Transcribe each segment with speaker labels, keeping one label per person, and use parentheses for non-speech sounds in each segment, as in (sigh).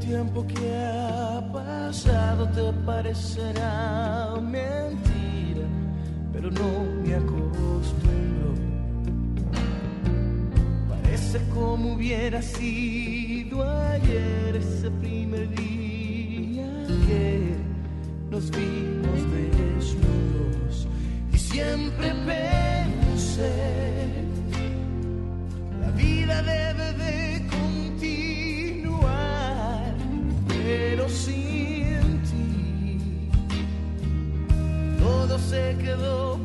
Speaker 1: tiempo que ha pasado te parecerá mentira, pero no me acostumbro. Parece como hubiera sido ayer ese primer día que nos vimos desnudos y siempre pensé la vida de se quedó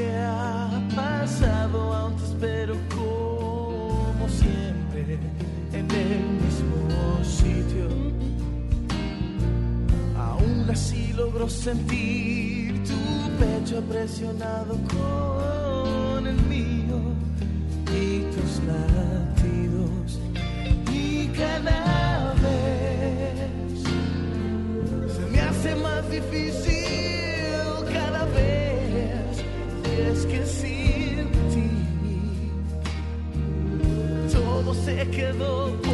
Speaker 1: que ha pasado, aún te espero como siempre en el mismo sitio. Aún así logro sentir tu pecho presionado con el mío y tus latidos. Y cada vez se me hace más difícil todo se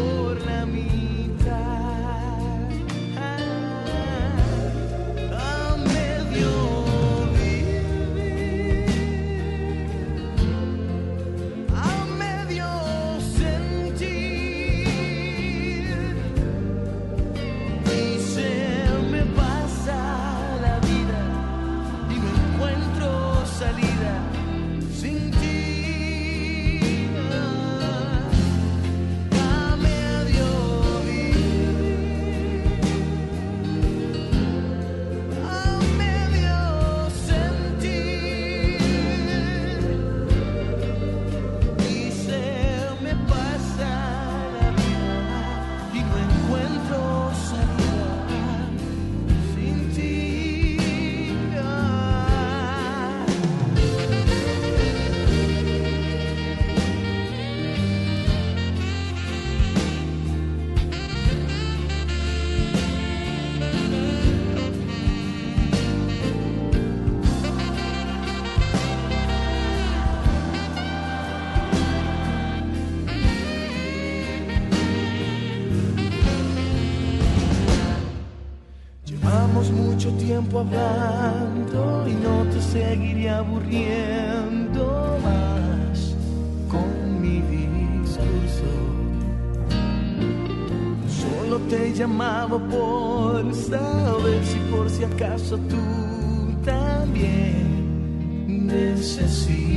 Speaker 1: tiempo hablando y no te seguiré aburriendo más con mi discurso. Solo te llamaba por saber si por si acaso tú también necesitabas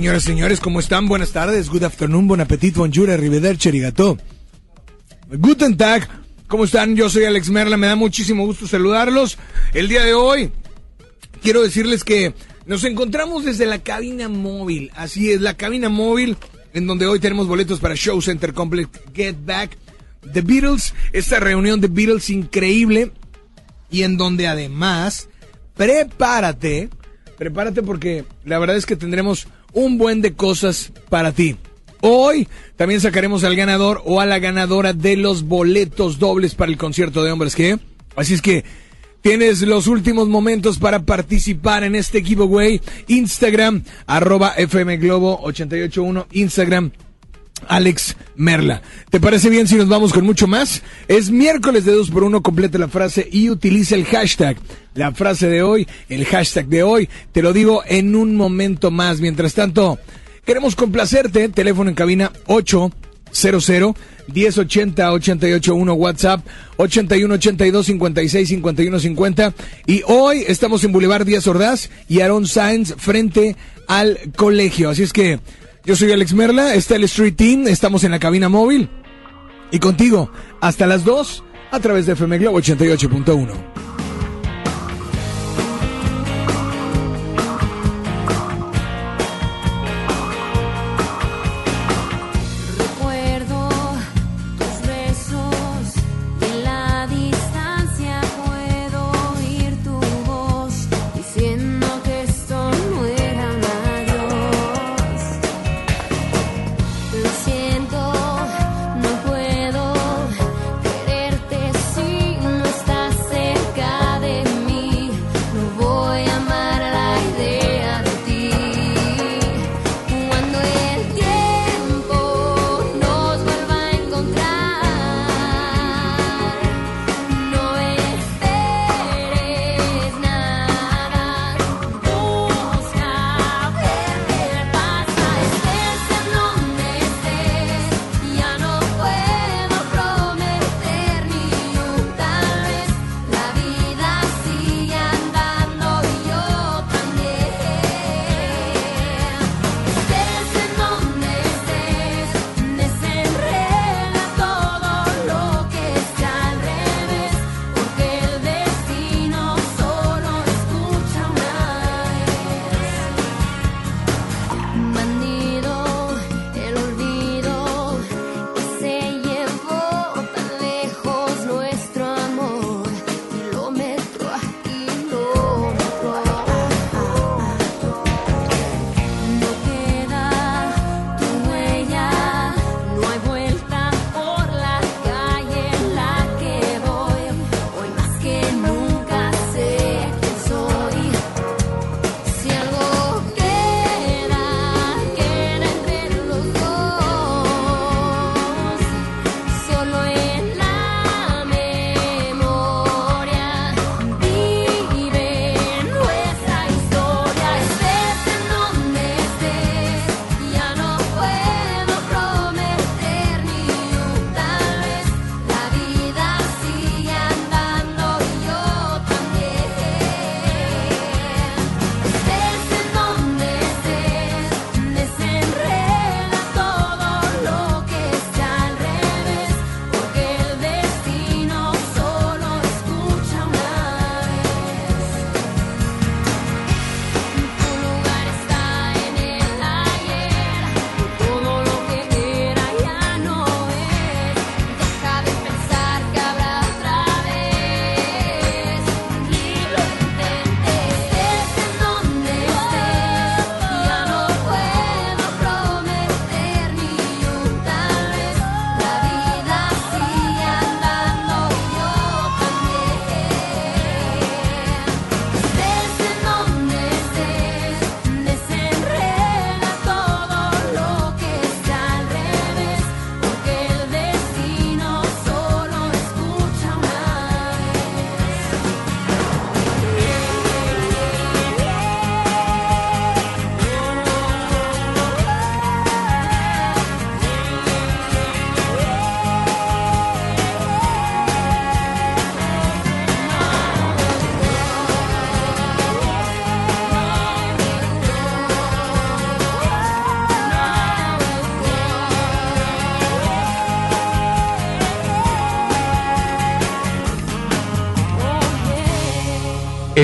Speaker 2: Señoras y señores, ¿cómo están? Buenas tardes, good afternoon, bon appetit, bonjour, arrivederci, arigato. Guten Tag, ¿cómo están? Yo soy Alex Merla, me da muchísimo gusto saludarlos. El día de hoy quiero decirles que nos encontramos desde la cabina móvil, así es, la cabina móvil en donde hoy tenemos boletos para Show Center Complex Get Back, The Beatles, esta reunión de Beatles increíble y en donde además, prepárate, prepárate porque la verdad es que tendremos un buen de cosas para ti. Hoy también sacaremos al ganador o a la ganadora de los boletos dobles para el concierto de hombres que. Así es que tienes los últimos momentos para participar en este giveaway. Instagram, arroba FM Globo 881, Instagram Alex Merla. ¿Te parece bien si nos vamos con mucho más? Es miércoles de 2 por 1 completa la frase y utiliza el hashtag. La frase de hoy, el hashtag de hoy, te lo digo en un momento más. Mientras tanto, queremos complacerte. Teléfono en cabina 800 1080 881 WhatsApp 81 82 56 51 50 y hoy estamos en Boulevard Díaz Ordaz y Aaron Sainz frente al colegio. Así es que yo soy Alex Merla, está el Street Team, estamos en la cabina móvil y contigo hasta las 2 a través de FM Globo 88.1.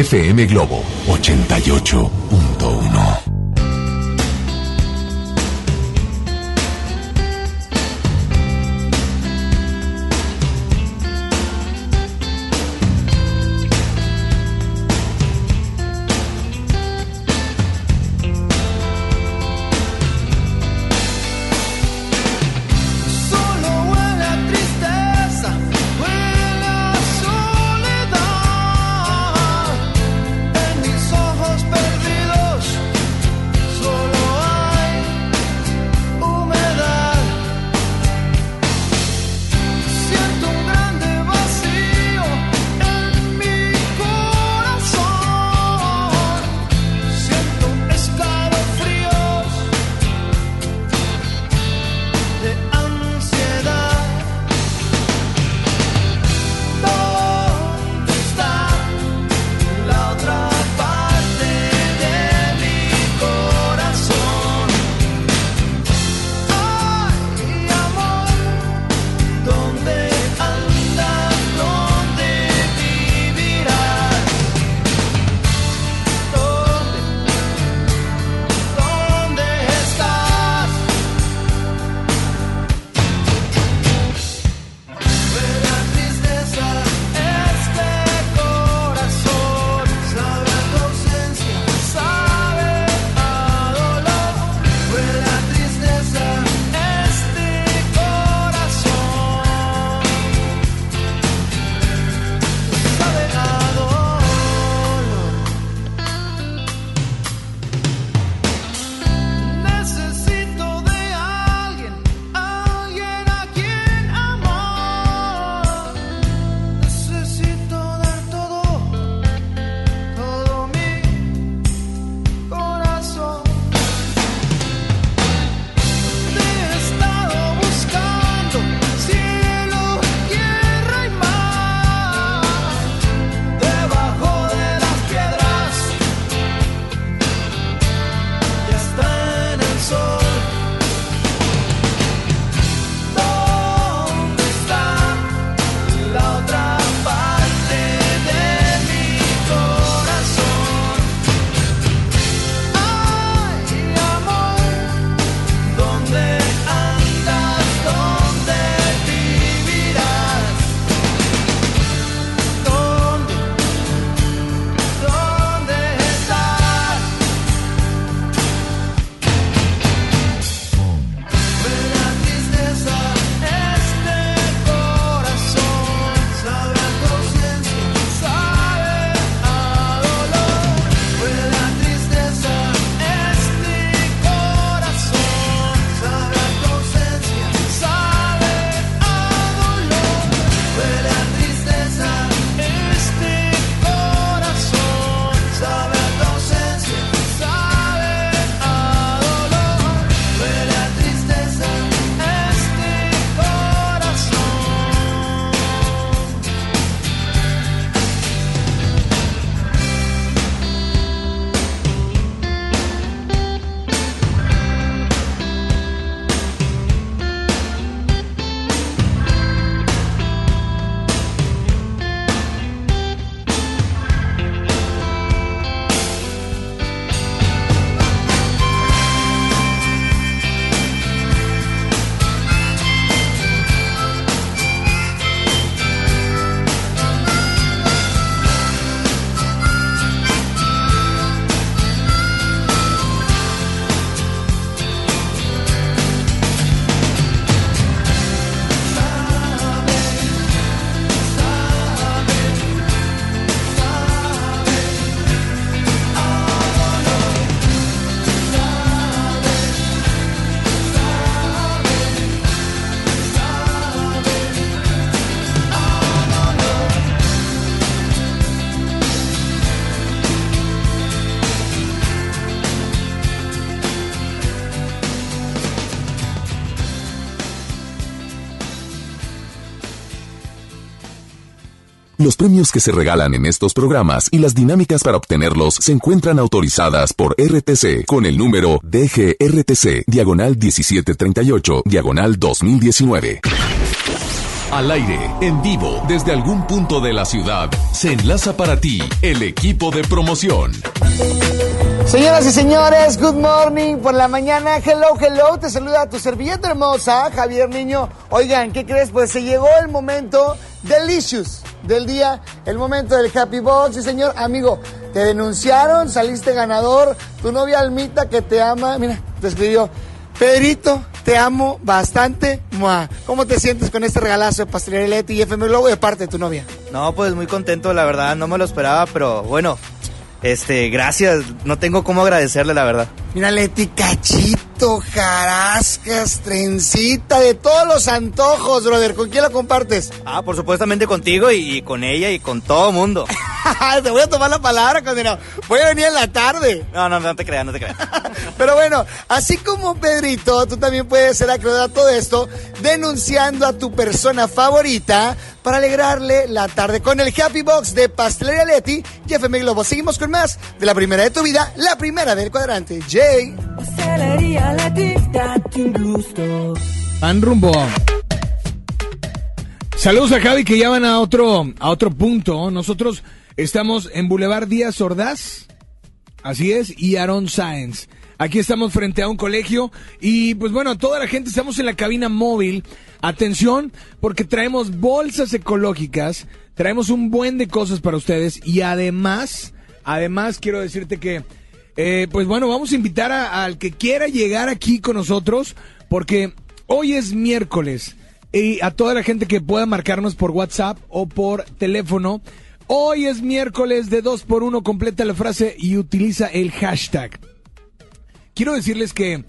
Speaker 1: FM Globo 88.1. Premios que se regalan en estos programas y las dinámicas para obtenerlos se encuentran autorizadas por RTC con el número DGRTC, diagonal 1738, diagonal 2019.
Speaker 3: Al aire, en vivo, desde algún punto de la ciudad, se enlaza para ti el equipo de promoción.
Speaker 4: Señoras y señores, good morning por la mañana. Hello, hello. Te saluda tu servilleta hermosa, Javier Niño. Oigan, ¿qué crees? Pues se llegó el momento delicious del día, el momento del Happy Box. Sí, señor, amigo, te denunciaron, saliste ganador. Tu novia Almita que te ama, mira, te escribió. Pedrito, te amo bastante. Mua. ¿Cómo te sientes con este regalazo de Pastelería Leti y FM Globo de parte de tu novia?
Speaker 5: No, pues muy contento, la verdad, no me lo esperaba, pero bueno, este, gracias, no tengo cómo agradecerle, la verdad.
Speaker 4: Mira, Leti, cachito, jarascas, trencita, de todos los antojos, brother. ¿Con quién lo compartes?
Speaker 5: Ah, por supuestamente contigo y, y con ella y con todo mundo. (laughs)
Speaker 4: te voy a tomar la palabra, condenado. Voy a venir en la tarde.
Speaker 5: No, no, no te creas, no te creas. (laughs)
Speaker 4: Pero bueno, así como Pedrito, tú también puedes ser acreedor a todo esto denunciando a tu persona favorita para alegrarle la tarde con el Happy Box de Pastelería Leti y FM Globo. Seguimos con más de la primera de tu vida, la primera del cuadrante. Jay.
Speaker 6: Pastelería
Speaker 2: Van rumbo. Saludos a Javi que ya van a otro, a otro punto. Nosotros estamos en Boulevard Díaz Ordaz. Así es, y Aaron Sáenz. Aquí estamos frente a un colegio y pues bueno, toda la gente estamos en la cabina móvil. Atención, porque traemos bolsas ecológicas, traemos un buen de cosas para ustedes y además, además quiero decirte que, eh, pues bueno, vamos a invitar al que quiera llegar aquí con nosotros porque hoy es miércoles y a toda la gente que pueda marcarnos por WhatsApp o por teléfono. Hoy es miércoles de 2 por 1 completa la frase y utiliza el hashtag. Quiero decirles que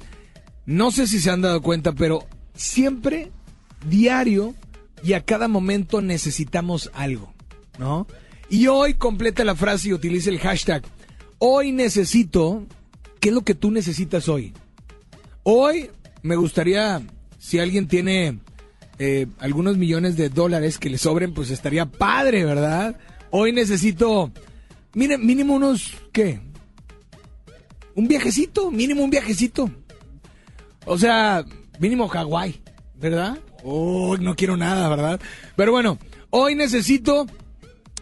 Speaker 2: no sé si se han dado cuenta, pero siempre, diario y a cada momento necesitamos algo, ¿no? Y hoy completa la frase y utiliza el hashtag. Hoy necesito, ¿qué es lo que tú necesitas hoy? Hoy me gustaría, si alguien tiene eh, algunos millones de dólares que le sobren, pues estaría padre, ¿verdad? Hoy necesito, mire, mínimo unos, ¿qué? Un viajecito, mínimo un viajecito. O sea, mínimo Hawái, ¿verdad? Oh, no quiero nada, ¿verdad? Pero bueno, hoy necesito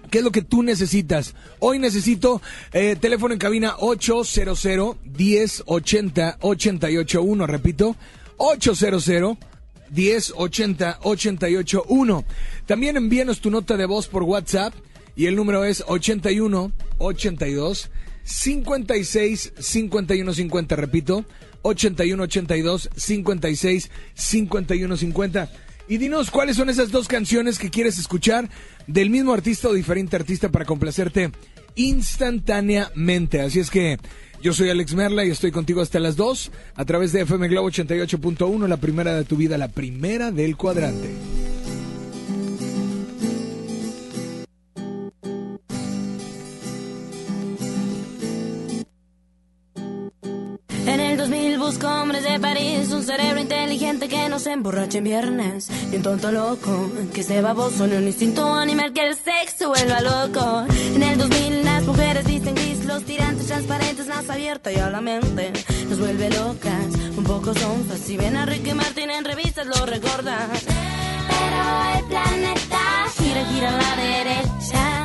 Speaker 2: ¿Qué es lo que tú necesitas? Hoy necesito eh, teléfono en cabina 800 1080 881, repito, 800 1080 881. También envíanos tu nota de voz por WhatsApp y el número es 81 82 56 51 50, repito, 81 82 56 51 50. Y dinos cuáles son esas dos canciones que quieres escuchar del mismo artista o diferente artista para complacerte instantáneamente. Así es que yo soy Alex Merla y estoy contigo hasta las 2 a través de FM Globo 88.1, la primera de tu vida, la primera del cuadrante.
Speaker 7: Busco hombres de París, un cerebro inteligente que no se emborrache en viernes, y un tonto loco que esté baboso, ni un instinto animal que el sexo vuelva loco. En el 2000 las mujeres visten gris, los tirantes transparentes, más abierta y a la mente nos vuelve locas, un poco sonfas. Si ven a Ricky Martin en revistas lo recordas. Pero el planeta gira, gira a la derecha.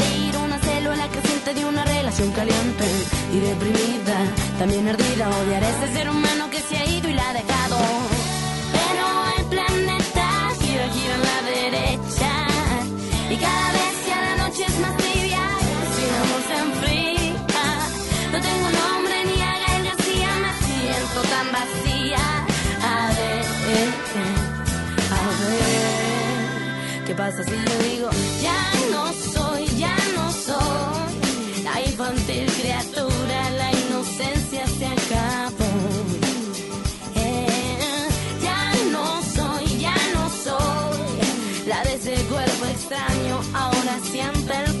Speaker 7: de una relación caliente y deprimida, también ardida. Odiar a ese ser humano que se ha ido y la ha dejado. Pero el planeta gira, gira a la derecha y cada vez ya la noche es más tibia, sin amor se enfría. No tengo nombre ni a Gael García, me siento tan vacía. A ver, a ver, ¿qué pasa si yo digo ya no soy, del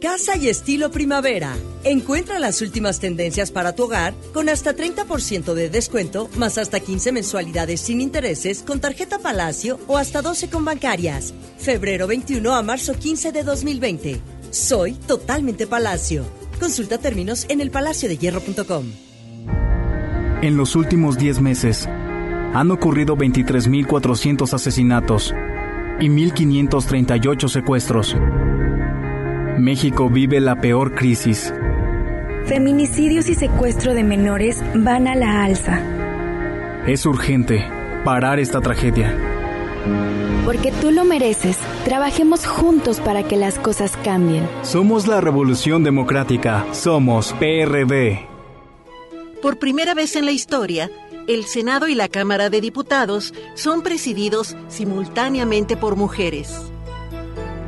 Speaker 8: Casa y estilo primavera. Encuentra las últimas tendencias para tu hogar con hasta 30% de descuento, más hasta 15 mensualidades sin intereses con tarjeta Palacio o hasta 12 con bancarias. Febrero 21 a marzo 15 de 2020. Soy totalmente Palacio. Consulta términos en elpalaciodehierro.com.
Speaker 9: En los últimos 10 meses han ocurrido 23.400 asesinatos y 1.538 secuestros. México vive la peor crisis.
Speaker 10: Feminicidios y secuestro de menores van a la alza.
Speaker 9: Es urgente parar esta tragedia.
Speaker 10: Porque tú lo mereces. Trabajemos juntos para que las cosas cambien.
Speaker 9: Somos la Revolución Democrática. Somos PRD.
Speaker 11: Por primera vez en la historia, el Senado y la Cámara de Diputados son presididos simultáneamente por mujeres.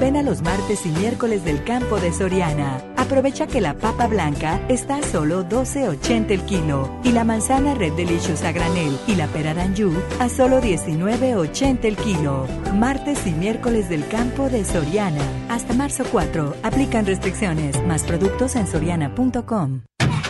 Speaker 12: Ven a los martes y miércoles del campo de Soriana. Aprovecha que la papa blanca está a solo 12.80 el kilo y la manzana Red Delicious a granel y la pera Danju a solo 19.80 el kilo. Martes y miércoles del campo de Soriana. Hasta marzo 4. Aplican restricciones. Más productos en soriana.com.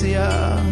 Speaker 2: Valencia.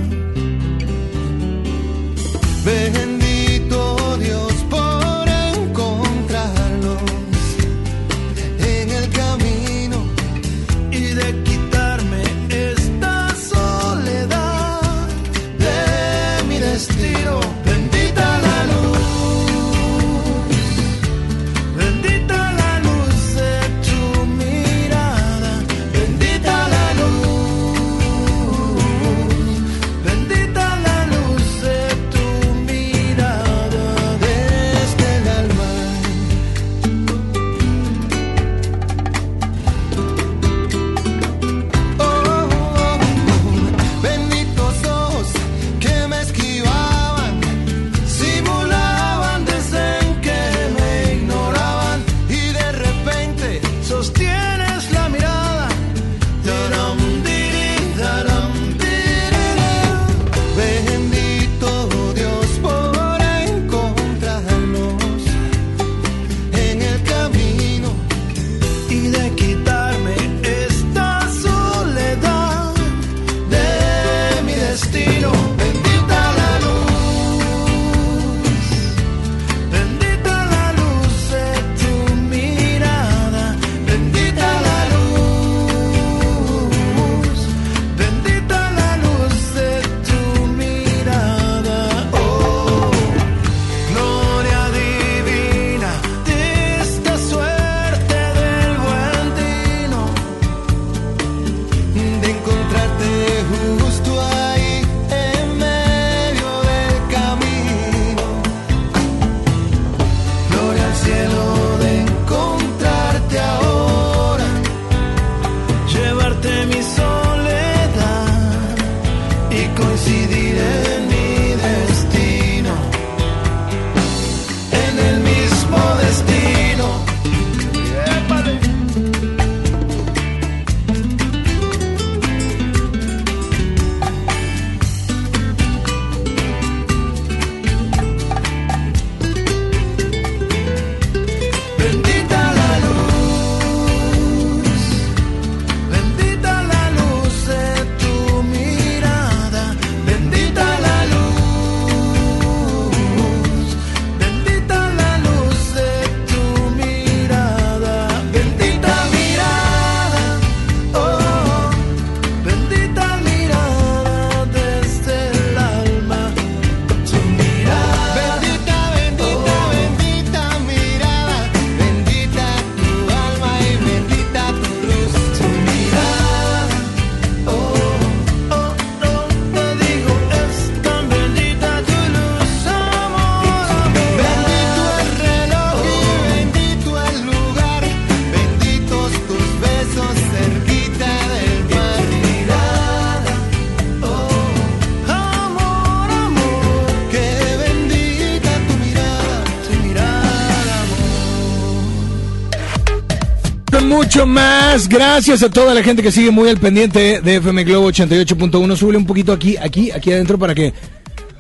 Speaker 2: Gracias a toda la gente que sigue muy al pendiente de FM Globo 88.1. Sube un poquito aquí, aquí, aquí adentro para que...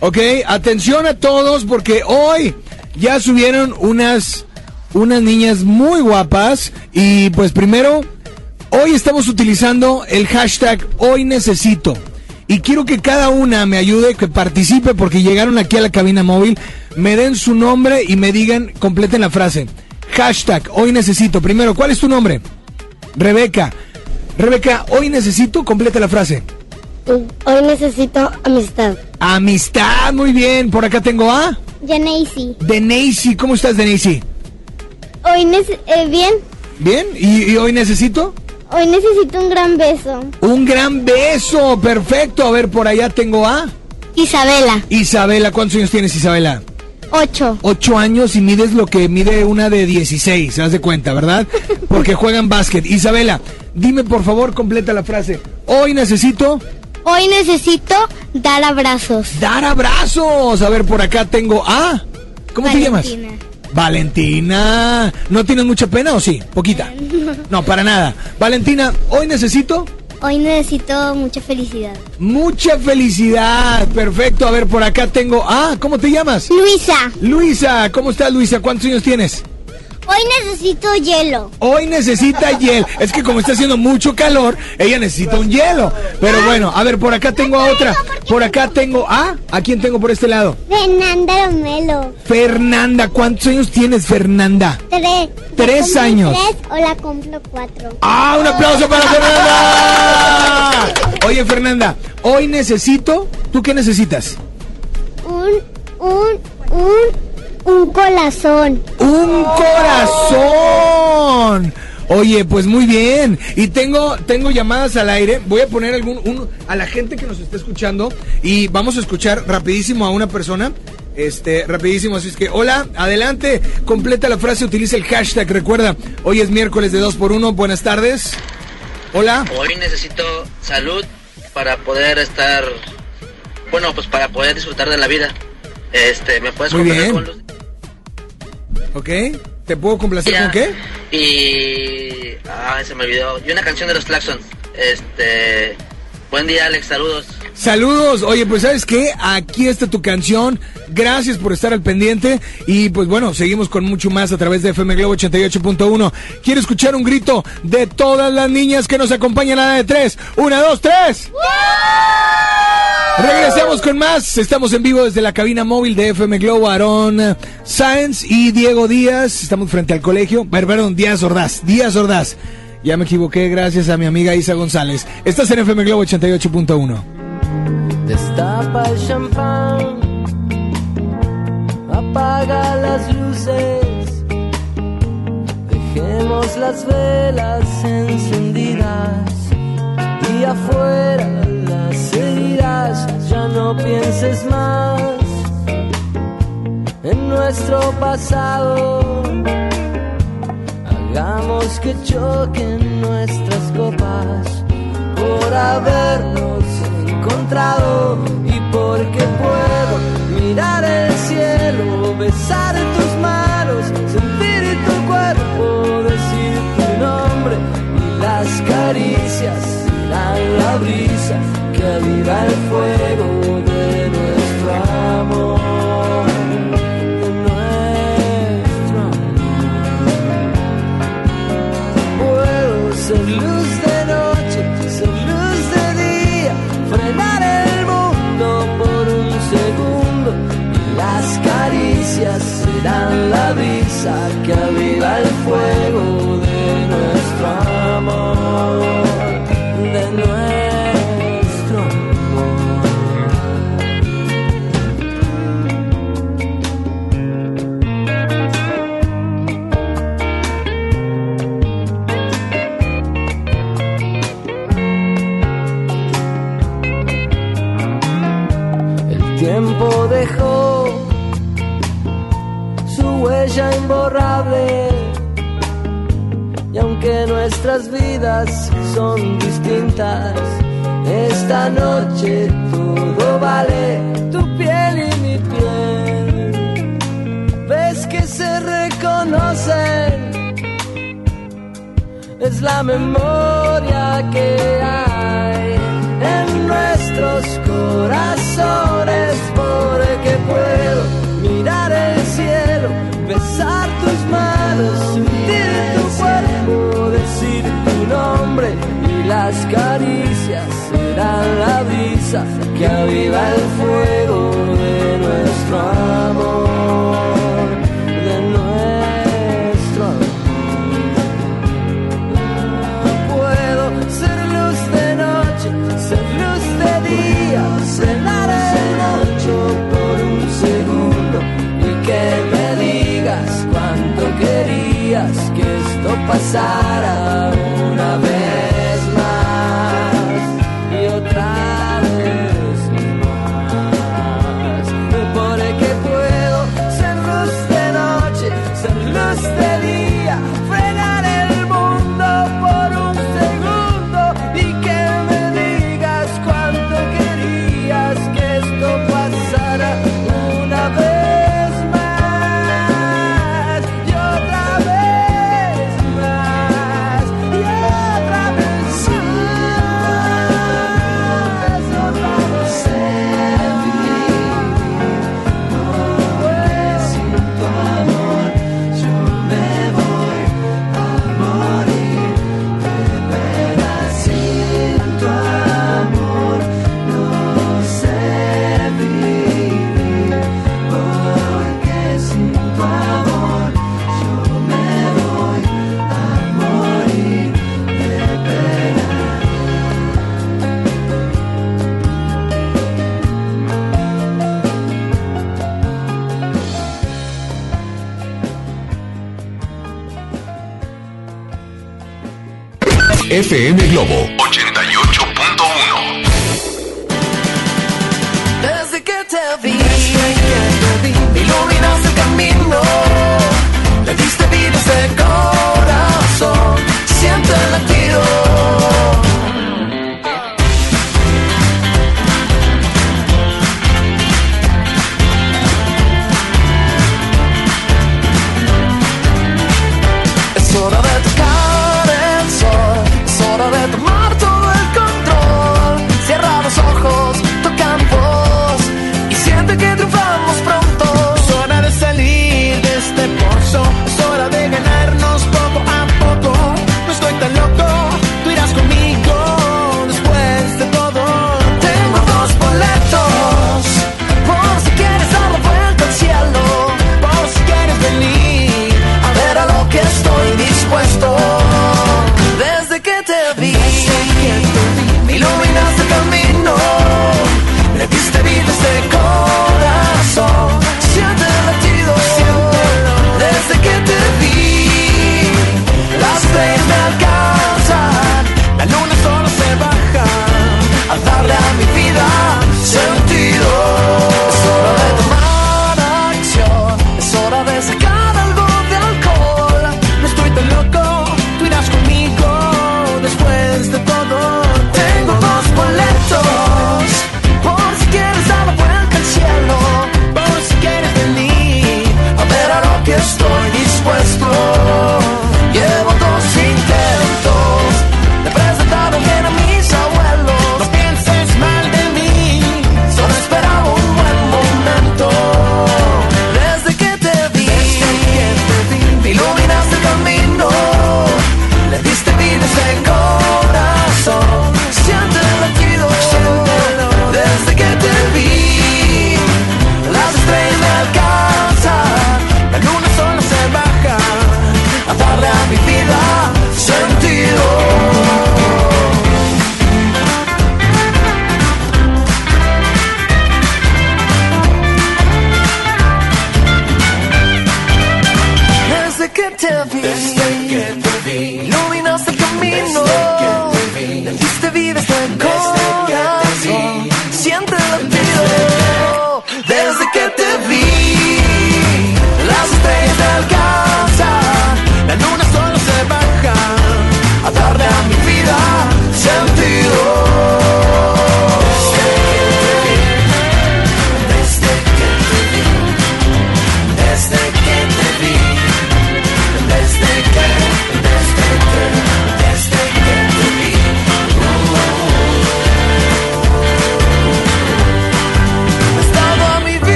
Speaker 2: Ok, atención a todos porque hoy ya subieron unas, unas niñas muy guapas. Y pues primero, hoy estamos utilizando el hashtag Hoy Necesito. Y quiero que cada una me ayude, que participe porque llegaron aquí a la cabina móvil, me den su nombre y me digan, completen la frase. Hashtag, hoy necesito. Primero, ¿cuál es tu nombre? Rebeca. Rebeca, hoy necesito, completa la frase.
Speaker 13: Hoy necesito amistad.
Speaker 2: Amistad, muy bien. Por acá tengo a
Speaker 13: Janacy.
Speaker 2: Denise. ¿Cómo estás, Denise?
Speaker 13: Hoy eh, bien.
Speaker 2: ¿Bien? ¿Y, y hoy necesito?
Speaker 13: Hoy necesito un gran beso.
Speaker 2: Un gran beso, perfecto. A ver, por allá tengo a
Speaker 13: Isabela.
Speaker 2: Isabela. ¿Cuántos años tienes, Isabela?
Speaker 13: Ocho.
Speaker 2: Ocho años y mides lo que mide una de 16, haz de cuenta, ¿verdad? Porque juegan básquet. Isabela, dime por favor, completa la frase. Hoy necesito
Speaker 13: Hoy necesito dar abrazos.
Speaker 2: dar abrazos. A ver, por acá tengo a... ¿Cómo te llamas?
Speaker 13: Valentina.
Speaker 2: Valentina. ¿No tienes mucha pena o sí? Poquita. No, para nada. Valentina, hoy necesito
Speaker 13: Hoy necesito mucha felicidad.
Speaker 2: mucha felicidad. Perfecto. A ver, por acá tengo a... ¿Cómo te llamas?
Speaker 13: Luisa.
Speaker 2: Luisa, ¿cómo estás, Luisa? ¿Cuántos años tienes?
Speaker 13: Hoy necesito hielo.
Speaker 2: Hoy necesita hielo. Es que como está haciendo mucho calor, ella necesita un hielo. Pero bueno, a ver, por acá tengo a otra. Por acá tengo a... ¿A quién tengo por este lado?
Speaker 13: Fernanda Romelo.
Speaker 2: Fernanda. ¿Cuántos años tienes, Fernanda?
Speaker 13: Tres.
Speaker 2: Tres
Speaker 13: ¿La cumplo
Speaker 2: años.
Speaker 13: Tres o la cumplo cuatro.
Speaker 2: ¡Ah, un aplauso para (laughs) Fernanda! Oye, Fernanda, hoy necesito... ¿Tú qué necesitas?
Speaker 13: Un, un, un, un corazón.
Speaker 2: ¡Un corazón! Oye, pues muy bien. Y tengo, tengo llamadas al aire. Voy a poner algún, un- a la gente que nos está escuchando y vamos a escuchar rapidísimo a una persona. Este, rapidísimo, así es que, hola, adelante, completa la frase, utiliza el hashtag, recuerda, hoy es miércoles de 2 por 1 buenas tardes. Hola.
Speaker 14: Hoy necesito salud para poder estar, bueno, pues para poder disfrutar de la vida. Este, ¿me puedes
Speaker 2: Muy bien.
Speaker 14: con luz?
Speaker 2: ¿Ok? ¿Te puedo complacer con qué?
Speaker 14: Y, ah, se me olvidó. Y una canción de los Claxons. Este, buen día, Alex, saludos.
Speaker 2: Saludos, oye, pues sabes qué, aquí está tu canción, gracias por estar al pendiente y pues bueno, seguimos con mucho más a través de FM Globo 88.1. Quiero escuchar un grito de todas las niñas que nos acompañan a la de tres. Una, dos, tres. Regresamos con más, estamos en vivo desde la cabina móvil de FM Globo, Aarón Sáenz y Diego Díaz, estamos frente al colegio, per- perdón, Díaz Ordaz, Díaz Ordaz. Ya me equivoqué, gracias a mi amiga Isa González. Estás en FM Globo 88.1.
Speaker 6: Destapa el champán, apaga las luces, dejemos las velas encendidas y afuera ya no pienses más en nuestro pasado. Hagamos que choquen nuestras copas por habernos encontrado y porque puedo mirar el cielo, besar tus manos, sentir tu cuerpo, decir tu nombre y las caricias serán la brisa que aviva el fuego de nuestro amor. de nuestro Puedo ser luz de noche, ser luz de día, frenar el mundo por un segundo y las caricias serán la brisa que aviva el fuego Y aunque nuestras vidas son distintas, esta noche todo vale tu piel y mi piel. Ves que se reconocen, es la memoria que hay en nuestros corazones. que aviva el fuego de nuestro amor, de nuestro amor. Puedo ser luz de noche, ser luz de día, cenar el ocho por un segundo y que me digas cuánto querías que esto pasara.
Speaker 1: FM Globo.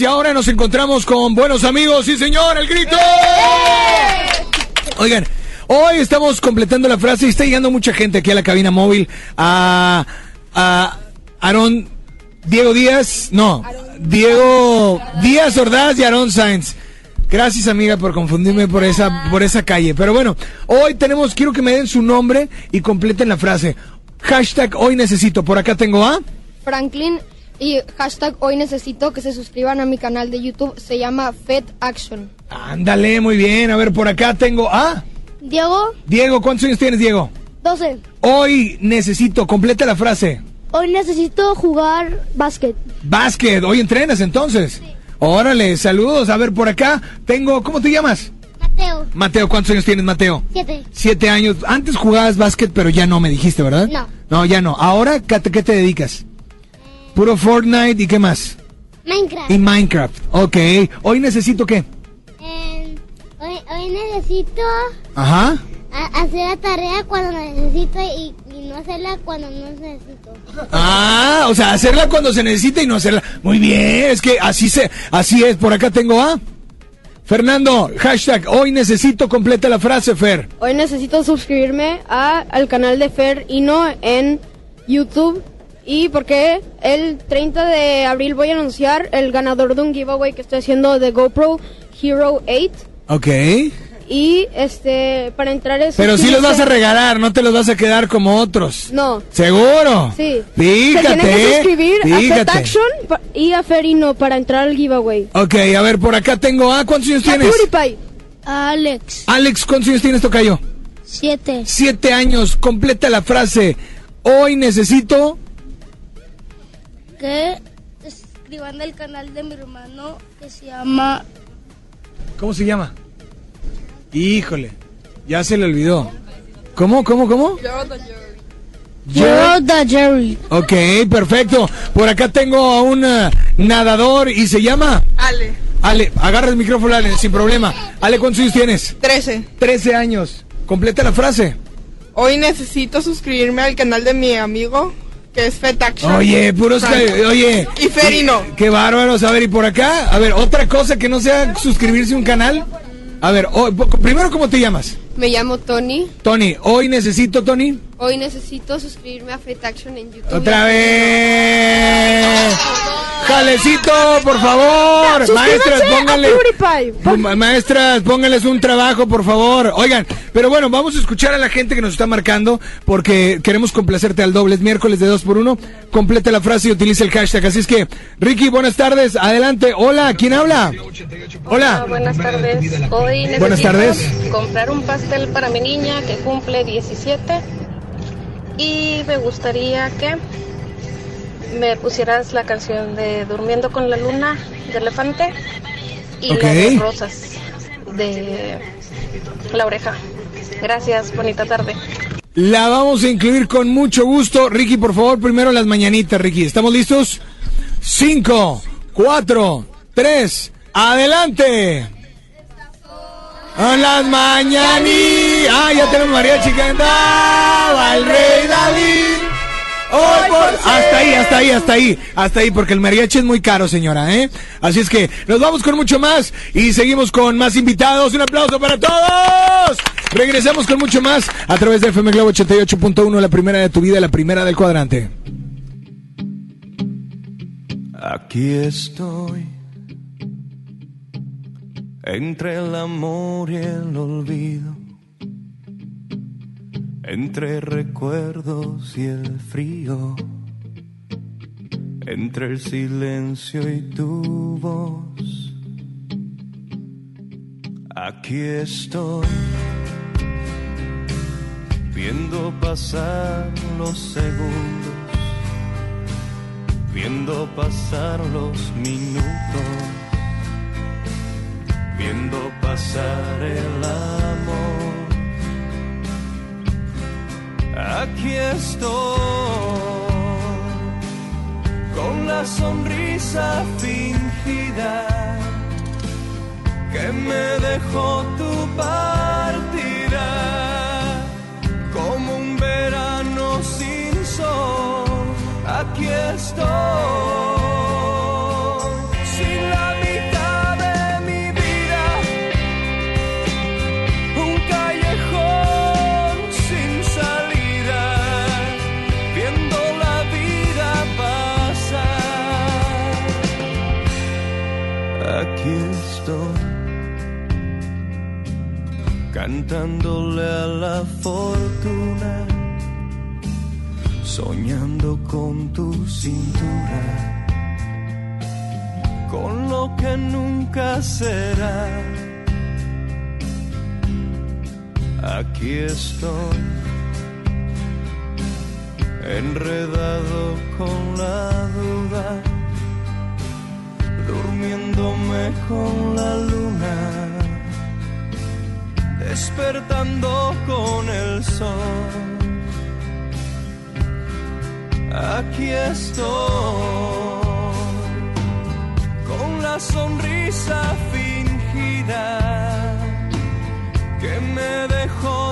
Speaker 6: Y
Speaker 2: ahora nos encontramos con buenos amigos. Sí, señor, el grito. Oigan, hoy estamos completando la frase y está llegando mucha gente aquí a la cabina móvil. A, a Aarón Diego Díaz, no, Diego Díaz Ordaz y Aarón Sainz. Gracias amiga por confundirme por esa, por esa calle. Pero bueno, hoy tenemos, quiero que me den su nombre y completen la frase. Hashtag hoy necesito. Por acá tengo a...
Speaker 15: Franklin y hashtag hoy necesito que se suscriban a mi canal de YouTube. Se llama Fed Action.
Speaker 2: Ándale, muy bien. A ver, por acá tengo a...
Speaker 16: Diego,
Speaker 2: Diego, ¿cuántos años tienes, Diego?
Speaker 16: 12.
Speaker 2: Hoy necesito, completa la frase.
Speaker 16: Hoy necesito jugar básquet.
Speaker 2: Básquet, hoy entrenas entonces. Órale, saludos. A ver, por acá tengo, ¿cómo te llamas?
Speaker 16: Mateo,
Speaker 2: Mateo, ¿cuántos años tienes, Mateo?
Speaker 16: 7.
Speaker 2: Siete años. Antes jugabas básquet, pero ya no me dijiste, ¿verdad?
Speaker 16: No.
Speaker 2: No, ya no. Ahora, ¿qué te, qué te dedicas? Puro Fortnite y qué más?
Speaker 16: Minecraft.
Speaker 2: Y Minecraft. Ok. Hoy necesito qué?
Speaker 16: Eh, hoy, hoy necesito
Speaker 2: Ajá.
Speaker 16: a- hacer la tarea cuando necesito y, y no hacerla cuando no necesito.
Speaker 2: Ah, o sea, hacerla cuando se necesita y no hacerla. Muy bien, es que así se, así es. Por acá tengo a Fernando, hashtag, hoy necesito completa la frase, Fer.
Speaker 15: Hoy necesito suscribirme a, al canal de Fer Ino en YouTube. Y porque el 30 de abril voy a anunciar el ganador de un giveaway que estoy haciendo de GoPro Hero 8.
Speaker 2: Ok.
Speaker 15: Y este, para entrar es.
Speaker 2: Pero sí los vas a regalar, no te los vas a quedar como otros.
Speaker 15: No.
Speaker 2: ¿Seguro?
Speaker 15: Sí.
Speaker 2: Fíjate,
Speaker 15: Se tienen que suscribir a
Speaker 2: fíjate.
Speaker 15: Fet Action y a Ferino para entrar al giveaway.
Speaker 2: Ok, a ver, por acá tengo a, ¿cuántos años tienes?
Speaker 15: PewDiePie.
Speaker 16: Alex,
Speaker 2: Alex, ¿cuántos años tienes, Tocayo?
Speaker 16: 7.
Speaker 2: Siete años, completa la frase. Hoy necesito...
Speaker 16: Que escriban del canal de mi hermano que se llama
Speaker 2: ¿Cómo se llama? Híjole, ya se le olvidó. ¿Cómo, cómo, cómo?
Speaker 16: The Jerry.
Speaker 2: Ok, perfecto. Por acá tengo a un eh, nadador y se llama...
Speaker 17: Ale.
Speaker 2: Ale, agarra el micrófono, Ale, sin problema. Ale, ¿cuántos años tienes?
Speaker 17: 13.
Speaker 2: 13 años. Completa la frase.
Speaker 17: Hoy necesito suscribirme al canal de mi amigo, que es Fet Action.
Speaker 2: Oye, puros... Oye.
Speaker 17: Y Ferino.
Speaker 2: Qué bárbaros. A ver, y por acá, a ver, otra cosa que no sea suscribirse a un canal. A ver, hoy- po- primero, ¿cómo te llamas?
Speaker 15: Me llamo Tony.
Speaker 2: Tony, hoy necesito, Tony.
Speaker 15: Hoy necesito suscribirme a Fet Action en YouTube.
Speaker 2: Otra vez. Jalecito, por favor. Maestras, pónganle. Ma- Maestras, pónganles un trabajo, por favor. Oigan, pero bueno, vamos a escuchar a la gente que nos está marcando porque queremos complacerte al doble. Es miércoles de 2 por 1 Completa la frase y utiliza el hashtag. Así es que, Ricky, buenas tardes. Adelante. Hola, ¿quién habla? Hola.
Speaker 18: buenas tardes. Hoy necesito
Speaker 2: Buenas tardes.
Speaker 18: comprar un pastel para mi niña que cumple 17 y me gustaría que me pusieras la canción de Durmiendo con la Luna de Elefante y
Speaker 2: Ok.
Speaker 18: la de Rosas de La Oreja. Gracias, bonita tarde.
Speaker 2: La vamos a incluir con mucho gusto. Ricky, por favor, primero las mañanitas, Ricky. ¿Estamos listos? Cinco, cuatro, tres, adelante. A las mañanitas. Ah, ya tenemos mariachi cantaba el rey David. Hoy por- Hasta ahí, hasta ahí, hasta ahí, hasta ahí, porque el mariachi es muy caro, señora, ¿eh? Así es que nos vamos con mucho más y seguimos con más invitados. Un aplauso para todos. Regresamos con mucho más a través de FM Globo 88.1, la primera de tu vida, la primera del cuadrante.
Speaker 1: Aquí estoy, entre el amor y el olvido, entre recuerdos y el frío, entre el silencio y tu voz. Aquí estoy, viendo pasar los segundos viendo pasar los minutos, viendo pasar el amor. Aquí estoy, con la sonrisa fingida que me dejó tu partida, como un verano sin sol aquí estoy. cantándole a la fortuna, soñando con tu cintura, con lo que nunca será. Aquí estoy, enredado con la duda, durmiéndome con la luna despertando con el sol. Aquí estoy con la sonrisa fingida que me dejó.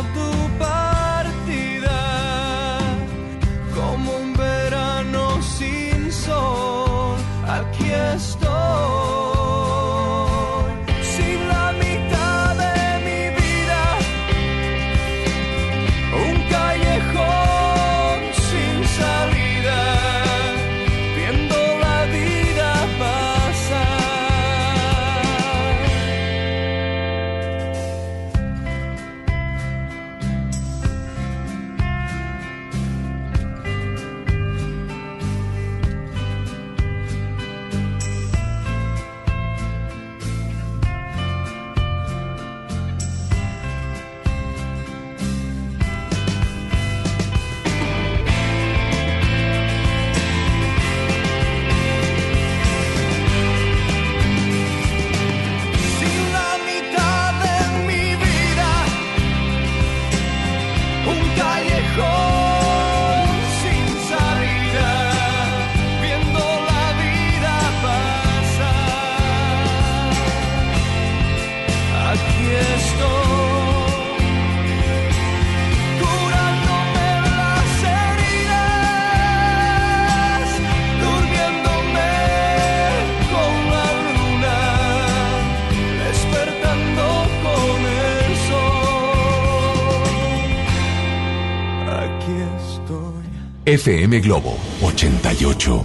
Speaker 19: FM Globo
Speaker 20: 88.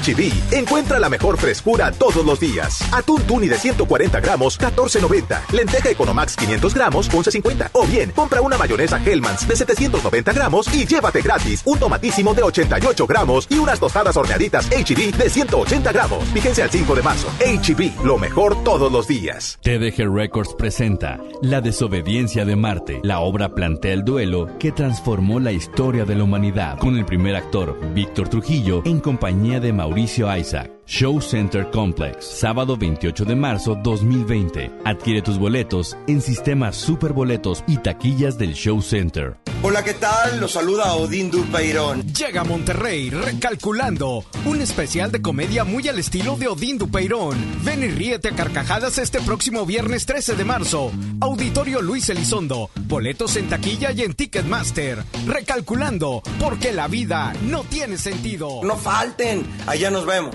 Speaker 21: HB, encuentra la mejor frescura todos los días. Atún tuni de 140 gramos, 14.90. Lenteja Economax 500 gramos, 11.50. O bien, compra una mayonesa Hellmann's de 790 gramos y llévate gratis un tomatísimo de 88 gramos y unas tostadas horneaditas HB de 180 gramos. Fíjense al 5 de marzo. HB, lo mejor todos los días.
Speaker 22: TDG Records presenta La desobediencia de Marte. La obra plantea el duelo que transformó la historia de la humanidad con el primer actor, Víctor Trujillo, en compañía de Mauricio Isaac. Show Center Complex, sábado 28 de marzo 2020. Adquiere tus boletos en sistemas Superboletos y taquillas del Show Center.
Speaker 23: Hola, ¿qué tal? Los saluda Odín Dupeirón.
Speaker 24: Llega a Monterrey Recalculando, un especial de comedia muy al estilo de Odín Dupeirón. Ven y ríete a carcajadas este próximo viernes 13 de marzo. Auditorio Luis Elizondo. Boletos en taquilla y en Ticketmaster. Recalculando, porque la vida no tiene sentido.
Speaker 23: No falten, allá nos vemos.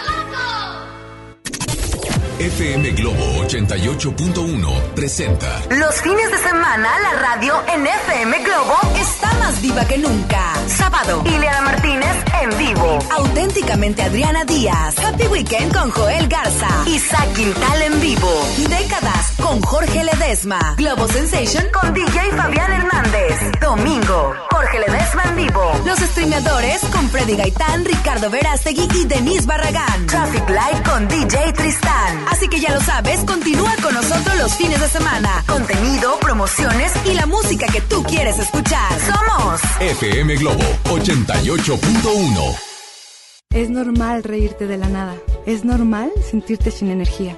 Speaker 3: FM Globo 88.1 presenta
Speaker 8: Los fines de semana la radio en FM Globo está más viva que nunca. Sábado, Ileana Martínez en vivo. Auténticamente Adriana Díaz. Happy Weekend con Joel Garza. Isaac Quintal en vivo. Décadas con Jorge Ledesma. Globo Sensation con DJ Fabián Hernández. Domingo, Jorge Ledesma en vivo. Los streameadores con Freddy Gaitán, Ricardo Verástegui y Denise Barragán. Traffic Light con DJ Tristán. Así que ya lo sabes, continúa con nosotros los fines de semana. Contenido, promociones y la música que tú quieres escuchar. Somos
Speaker 3: FM Globo 88.1.
Speaker 25: Es normal reírte de la nada. Es normal sentirte sin energía.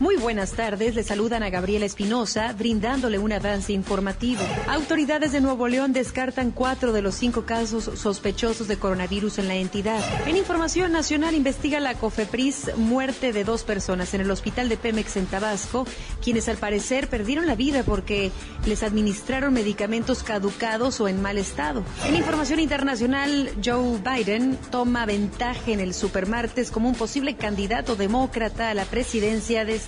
Speaker 26: Muy buenas tardes, le saludan a Gabriela Espinosa, brindándole un avance informativo. Autoridades de Nuevo León descartan cuatro de los cinco casos sospechosos de coronavirus en la entidad. En información nacional investiga la COFEPRIS muerte de dos personas en el hospital de Pemex en Tabasco, quienes al parecer perdieron la vida porque les administraron medicamentos caducados o en mal estado. En información internacional, Joe Biden toma ventaja en el supermartes como un posible candidato demócrata a la presidencia de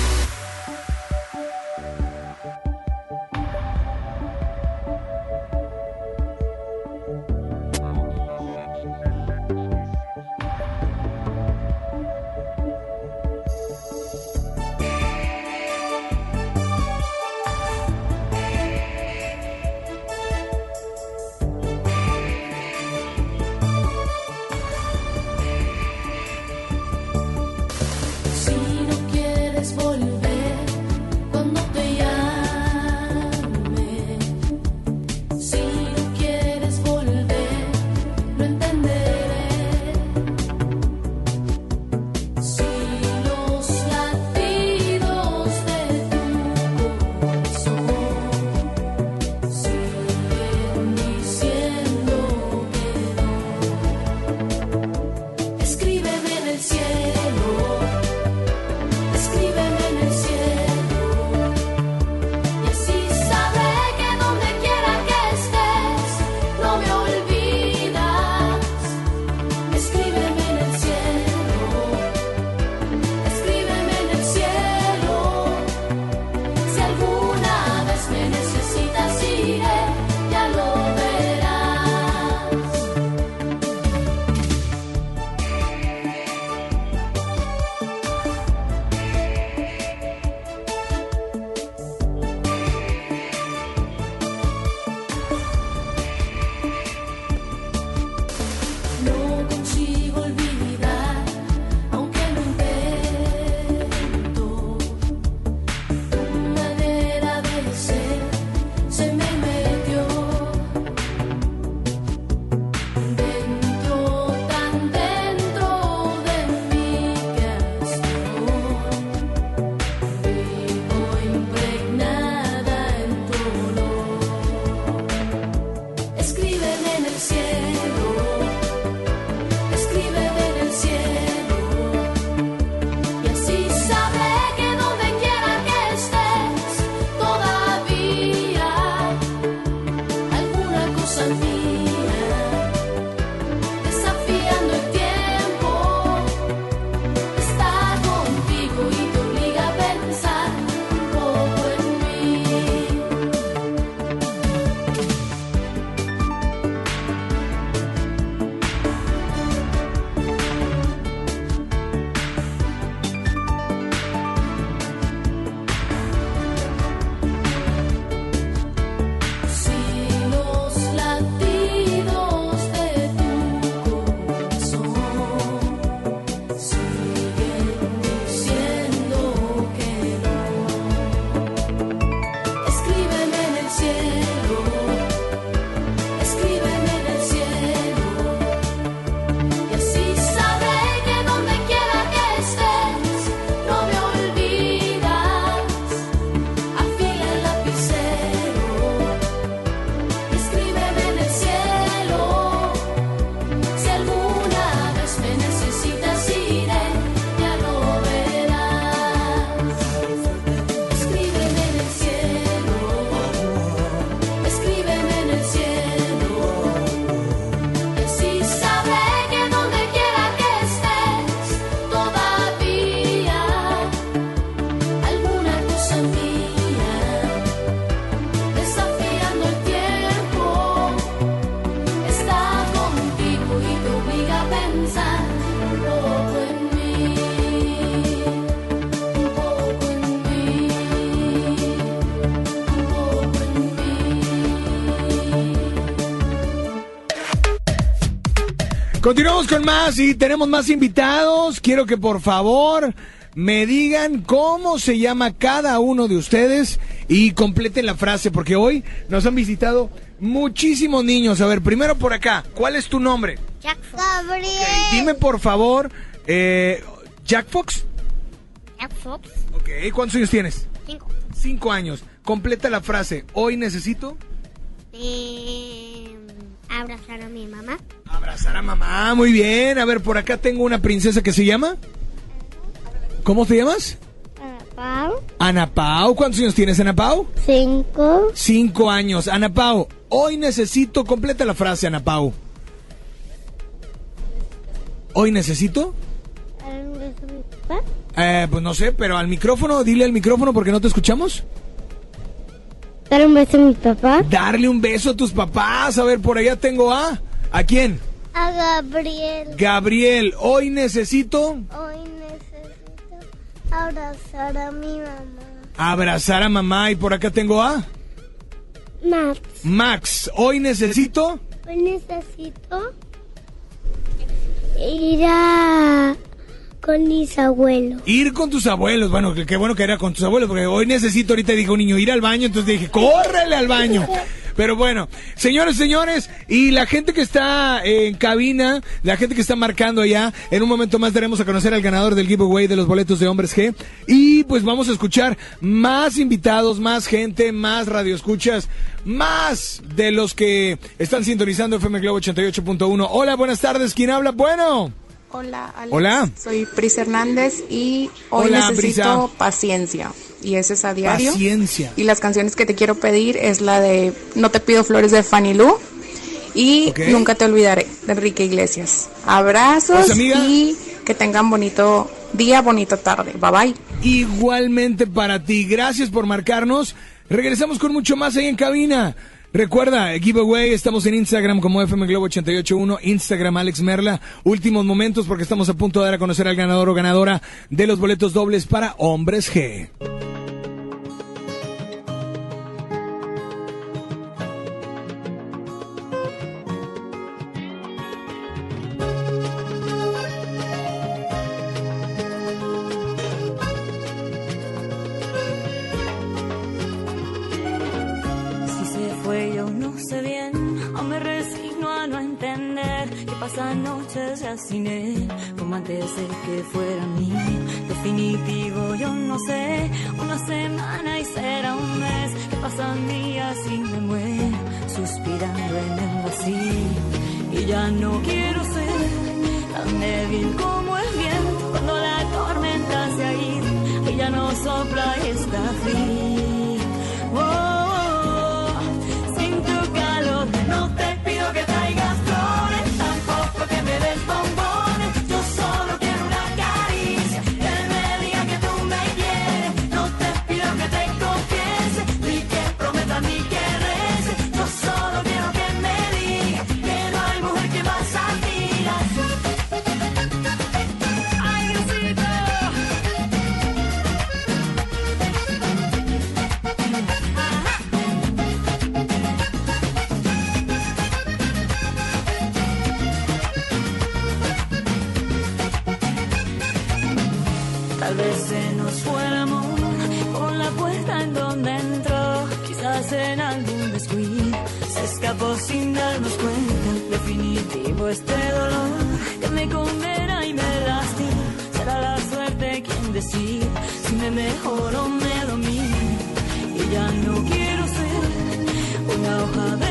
Speaker 2: Continuamos con más y tenemos más invitados. Quiero que por favor me digan cómo se llama cada uno de ustedes y completen la frase porque hoy nos han visitado muchísimos niños. A ver, primero por acá, ¿cuál es tu nombre?
Speaker 16: Jack Gabriel.
Speaker 2: Dime por favor, eh, Jack Fox.
Speaker 16: Jack Fox.
Speaker 2: Ok, ¿cuántos años tienes?
Speaker 16: Cinco.
Speaker 2: Cinco años. Completa la frase. Hoy necesito
Speaker 16: Eh, abrazar a mi mamá.
Speaker 2: abrazar a mamá. Muy bien. A ver, por acá tengo una princesa que se llama. ¿Cómo te llamas?
Speaker 16: Pau.
Speaker 2: Ana Pau. ¿Cuántos años tienes, Ana Pau?
Speaker 16: Cinco.
Speaker 2: Cinco años. Ana Pau, hoy necesito. Completa la frase, Ana Pau. ¿Hoy necesito? Eh, pues no sé, pero al micrófono, dile al micrófono porque no te escuchamos.
Speaker 16: Dar un beso a mi papá.
Speaker 2: Darle un beso a tus papás. A ver, por allá tengo a. ¿A quién?
Speaker 16: A Gabriel.
Speaker 2: Gabriel, hoy necesito
Speaker 16: Hoy necesito abrazar a mi mamá.
Speaker 2: abrazar a mamá y por acá tengo a
Speaker 16: Max.
Speaker 2: Max. Hoy necesito
Speaker 16: Hoy necesito ir a con mis abuelos.
Speaker 2: ir con tus abuelos. Bueno, qué bueno que era con tus abuelos porque hoy necesito, ahorita dijo un niño, ir al baño, entonces dije, córrele al baño. (laughs) Pero bueno, señores, señores, y la gente que está en cabina, la gente que está marcando allá, en un momento más daremos a conocer al ganador del giveaway de los boletos de Hombres G. Y pues vamos a escuchar más invitados, más gente, más radioescuchas, más de los que están sintonizando FM Globo 88.1. Hola, buenas tardes, ¿quién habla? Bueno.
Speaker 27: Hola, Alex.
Speaker 2: Hola.
Speaker 27: Soy Pris Hernández y hoy
Speaker 2: Hola,
Speaker 27: necesito
Speaker 2: Prisa.
Speaker 27: paciencia. Y eso es a diario.
Speaker 2: Paciencia.
Speaker 27: Y las canciones que te quiero pedir es la de No te pido flores de Fanny Lu y. Nunca te olvidaré de Enrique Iglesias. Abrazos
Speaker 2: Pues,
Speaker 27: y que tengan bonito día, bonita tarde. Bye bye.
Speaker 2: Igualmente para ti. Gracias por marcarnos. Regresamos con mucho más ahí en cabina. Recuerda, giveaway, estamos en Instagram como FM Globo 881, Instagram Alex Merla. Últimos momentos porque estamos a punto de dar a conocer al ganador o ganadora de los boletos dobles para Hombres G.
Speaker 28: como antes de que fuera mío. Definitivo yo no sé, una semana y será un mes, que pasan días y me muero, suspirando en el vacío. Y ya no quiero ser tan débil como el viento cuando la tormenta se ha ido y ya no sopla y está frío. Vez se nos fue el amor por la puerta en donde entró. Quizás en algún descuido se escapó sin darnos cuenta. Definitivo este dolor que me condena y me lastima. Será la suerte quien decide si me mejoro o me domina. Y ya no quiero ser una hoja de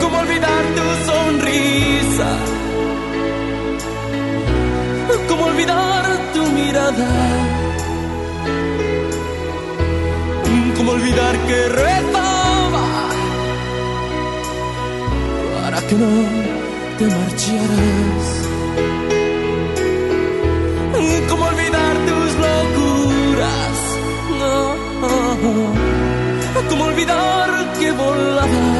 Speaker 29: ¿Cómo olvidar tu sonrisa? ¿Cómo olvidar tu mirada? ¿Cómo olvidar que rezaba para que no te marcharas? ¿Cómo olvidar tus locuras? No. ¿Cómo olvidar que volabas?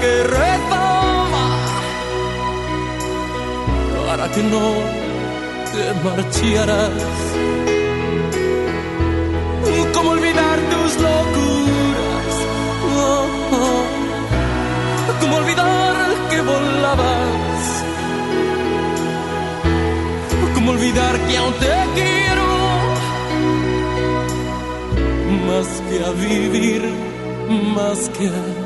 Speaker 29: Que rezaba para que no te marcharas? ¿Cómo olvidar tus locuras? ¿Cómo olvidar que volabas? ¿Cómo olvidar que aún te quiero? más que a vivir, más que a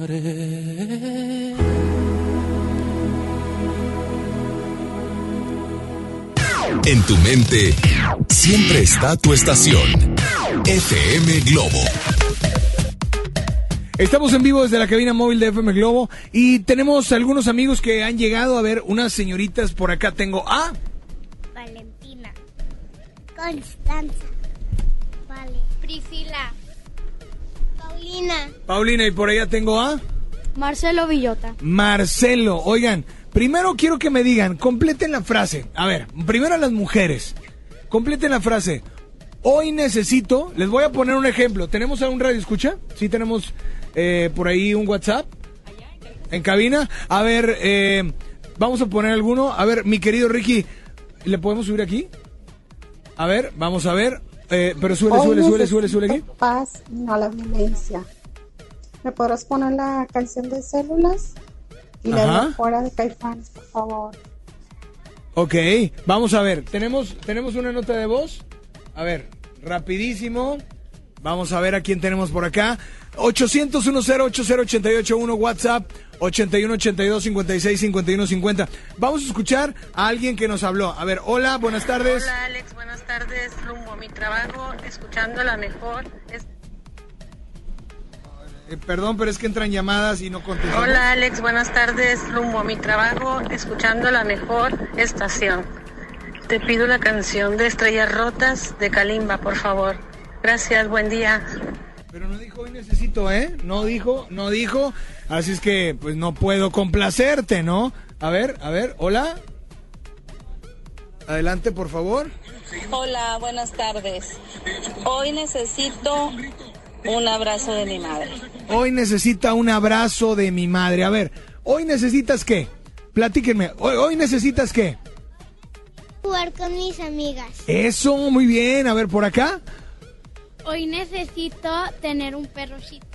Speaker 29: Olvidaré.
Speaker 3: En tu mente siempre está tu estación. FM Globo.
Speaker 2: Estamos en vivo desde la cabina móvil de FM Globo y tenemos algunos amigos que han llegado a ver unas señoritas por acá. Tengo a
Speaker 16: Paulina.
Speaker 2: Y por allá tengo a
Speaker 16: Marcelo Villota.
Speaker 2: Marcelo. Oigan, primero quiero que me digan, completen la frase. A ver, primero a las mujeres. Completen la frase. Hoy necesito, les voy a poner un ejemplo. ¿Tenemos a un radio escucha? Sí, tenemos eh, por ahí un WhatsApp. En cabina. A ver, eh, vamos a poner alguno. A ver, mi querido Ricky, ¿le podemos subir aquí? A ver, vamos a ver. Eh, pero suele, suele, suele, suele, suele aquí.
Speaker 30: Paz, no la violencia. ¿Me podrás poner la canción de células? Y la
Speaker 2: Ajá.
Speaker 30: de fuera de Caifanes, por favor.
Speaker 2: Ok, vamos a ver. ¿Tenemos, ¿Tenemos una nota de voz? A ver, rapidísimo. Vamos a ver a quién tenemos por acá. 800 10 80881 WhatsApp 81 82 56 51 50. Vamos a escuchar a alguien que nos habló. A ver, hola, buenas tardes.
Speaker 18: Hola Alex, buenas tardes. Rumbo a mi trabajo, escuchando la mejor. es-
Speaker 2: Eh, perdón, pero es que entran llamadas y no contestamos.
Speaker 18: Hola Alex, buenas tardes. Rumbo a mi trabajo, escuchando la mejor estación. Te pido la canción de Estrellas Rotas de Kalimba, por favor. Gracias, buen día.
Speaker 2: Pero no dijo hoy necesito, ¿eh? No dijo, no dijo. Así es que, pues no puedo complacerte, ¿no? A ver, a ver, hola. Adelante, por favor.
Speaker 31: Hola, buenas tardes. Hoy necesito un abrazo de mi madre.
Speaker 2: Hoy necesita un abrazo de mi madre. A ver, ¿hoy necesitas qué? Platíquenme. ¿Hoy, hoy necesitas qué?
Speaker 16: Jugar con mis amigas.
Speaker 2: Eso, muy bien. A ver, por acá.
Speaker 16: Hoy necesito tener un perrocito.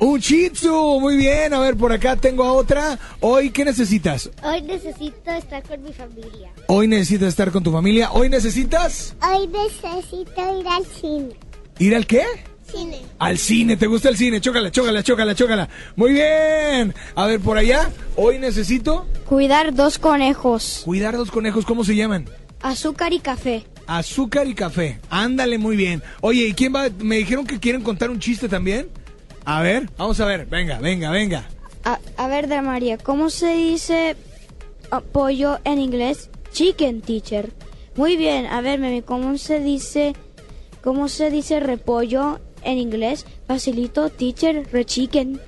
Speaker 2: Un Shih Tzu, muy bien. A ver, por acá tengo a otra. Hoy, ¿qué necesitas?
Speaker 16: Hoy necesito estar con mi familia.
Speaker 2: Hoy necesitas estar con tu familia. Hoy necesitas
Speaker 16: Hoy necesito ir al cine.
Speaker 2: ir al qué?
Speaker 16: Cine.
Speaker 2: Al cine, ¿te gusta el cine? Chócala, chócala, chócala, chócala. Muy bien. A ver, por allá. Hoy necesito
Speaker 32: Cuidar dos conejos.
Speaker 2: cuidar dos conejos. ¿Cómo se llaman?
Speaker 32: Azúcar y café.
Speaker 2: Azúcar y café. Ándale, muy bien. Oye, ¿y quién va? Me dijeron que quieren contar un chiste también. A ver, vamos a ver. Venga, venga, venga.
Speaker 32: A, a ver, de María, ¿cómo se dice ah, pollo en inglés? Chicken, teacher. Muy bien. A ver, Memi, ¿cómo se dice, cómo se dice repollo en inglés? Facilito, teacher, re-chicken.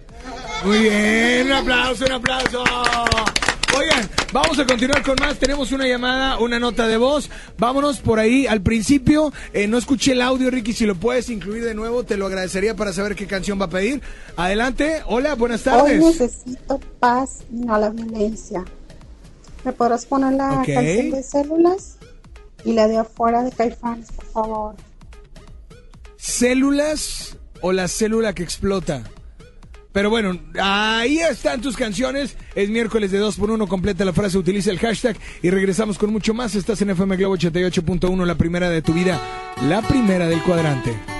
Speaker 2: Muy bien, un aplauso, un aplauso. Oigan, vamos a continuar con más. Tenemos una llamada, una nota de voz. Vámonos por ahí. Al principio, eh, no escuché el audio, Ricky. Si lo puedes incluir de nuevo, te lo agradecería para saber qué canción va a pedir. Adelante. Hola, buenas
Speaker 30: Hoy
Speaker 2: tardes.
Speaker 30: necesito paz, no la violencia. ¿Me podrás poner la canción de células? Y la de afuera de Caifanes, por favor.
Speaker 2: ¿Células o la célula que explota? Pero bueno, ahí están tus canciones. Es miércoles de 2 por 1 Completa la frase, utiliza el hashtag y regresamos con mucho más. Estás en FM Globo 88.1, la primera de tu vida, la primera del cuadrante.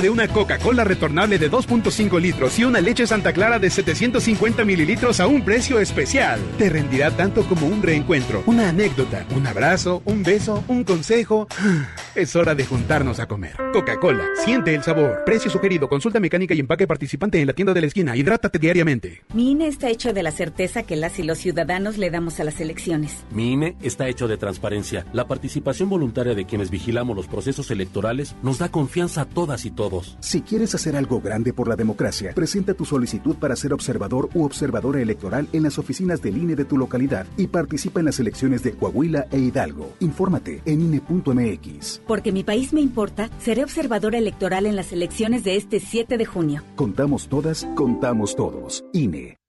Speaker 33: De una Coca-Cola retornable de 2.5 litros y una leche Santa Clara de 750 mililitros a un precio especial. Te rendirá tanto como un reencuentro, una anécdota, un abrazo, un beso, un consejo. Es hora de juntarnos a comer. Coca-Cola, siente el sabor. Precio sugerido, consulta mecánica y empaque participante en la tienda de la esquina. Hidrátate diariamente.
Speaker 12: Mi INE está hecho de la certeza que las y los ciudadanos le damos a las elecciones.
Speaker 34: Mi INE está hecho de transparencia. La participación voluntaria de quienes vigilamos los procesos electorales nos da confianza a todas y todos.
Speaker 35: Si quieres hacer algo grande por la democracia, presenta tu solicitud para ser observador u observadora electoral en las oficinas del INE de tu localidad y participa en las elecciones de Coahuila e Hidalgo. Infórmate en INE.mx.
Speaker 12: Porque mi país me importa, seré observadora electoral en las elecciones de este 7 de junio.
Speaker 35: Contamos todas, contamos todos. INE.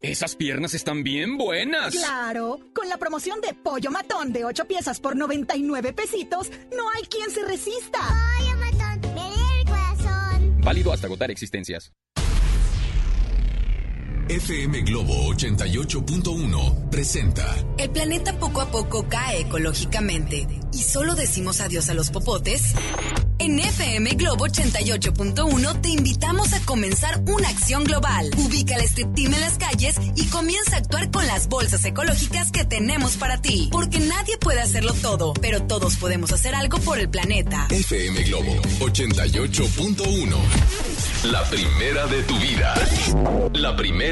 Speaker 36: Esas piernas están bien buenas.
Speaker 37: Claro, con la promoción de pollo matón de 8 piezas por 99 pesitos, no hay quien se resista.
Speaker 16: Pollo matón, el corazón.
Speaker 36: Válido hasta agotar existencias.
Speaker 3: FM Globo 88.1 presenta.
Speaker 38: El planeta poco a poco cae ecológicamente y solo decimos adiós a los popotes. En FM Globo 88.1 te invitamos a comenzar una acción global. Ubica el strip team en las calles y comienza a actuar con las bolsas ecológicas que tenemos para ti. Porque nadie puede hacerlo todo, pero todos podemos hacer algo por el planeta.
Speaker 3: FM Globo 88.1. La primera de tu vida. La primera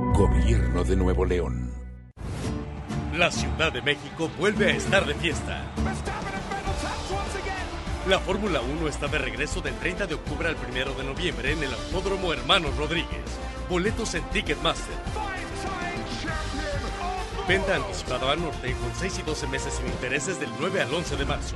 Speaker 19: Gobierno de Nuevo León.
Speaker 39: La Ciudad de México vuelve a estar de fiesta. La Fórmula 1 está de regreso del 30 de octubre al 1 de noviembre en el Autódromo Hermanos Rodríguez. Boletos en Ticketmaster. Venta anticipada al norte con 6 y 12 meses sin intereses del 9 al 11 de marzo.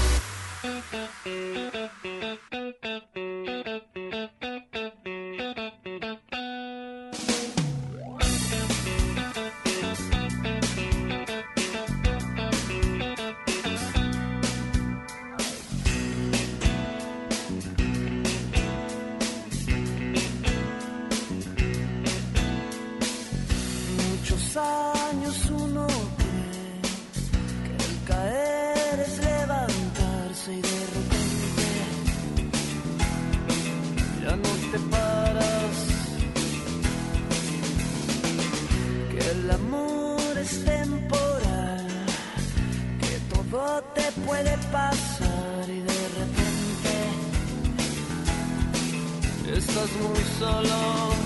Speaker 6: pasar y de repente estás muy solo.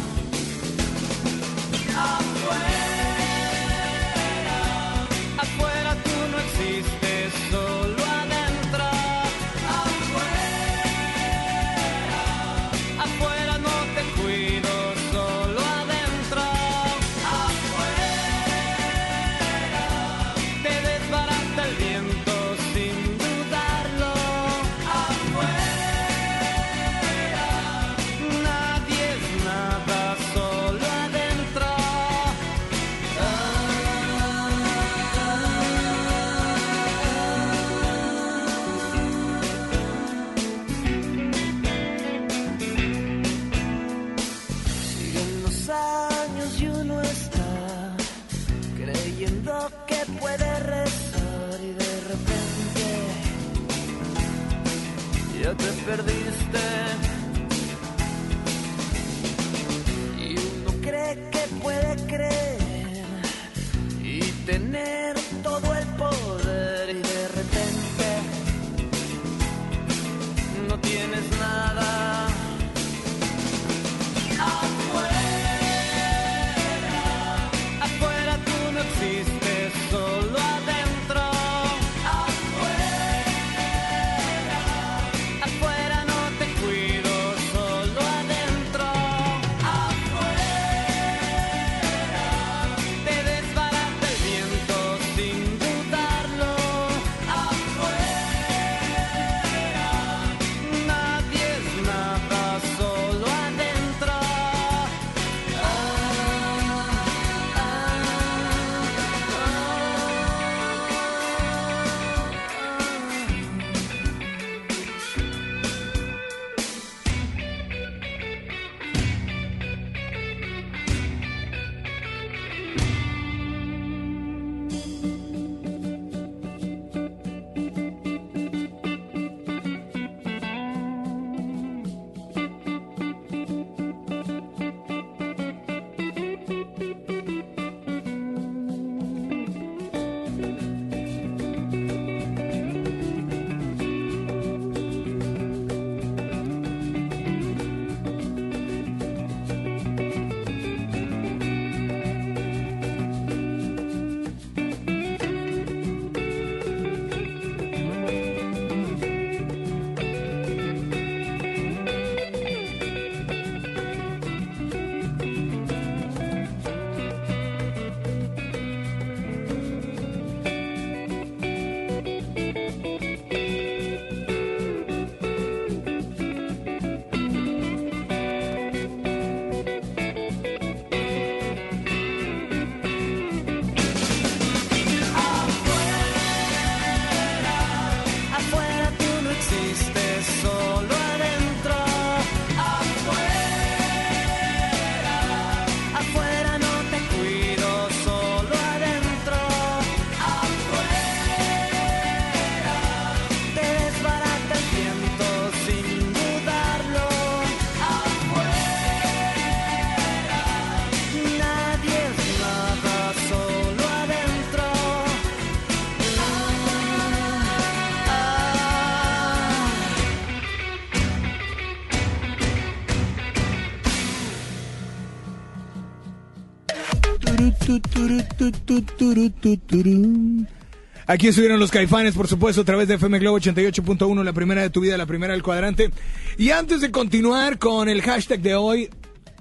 Speaker 2: Aquí estuvieron los caifanes, por supuesto, a través de FM Globo 88.1, la primera de tu vida, la primera del cuadrante. Y antes de continuar con el hashtag de hoy,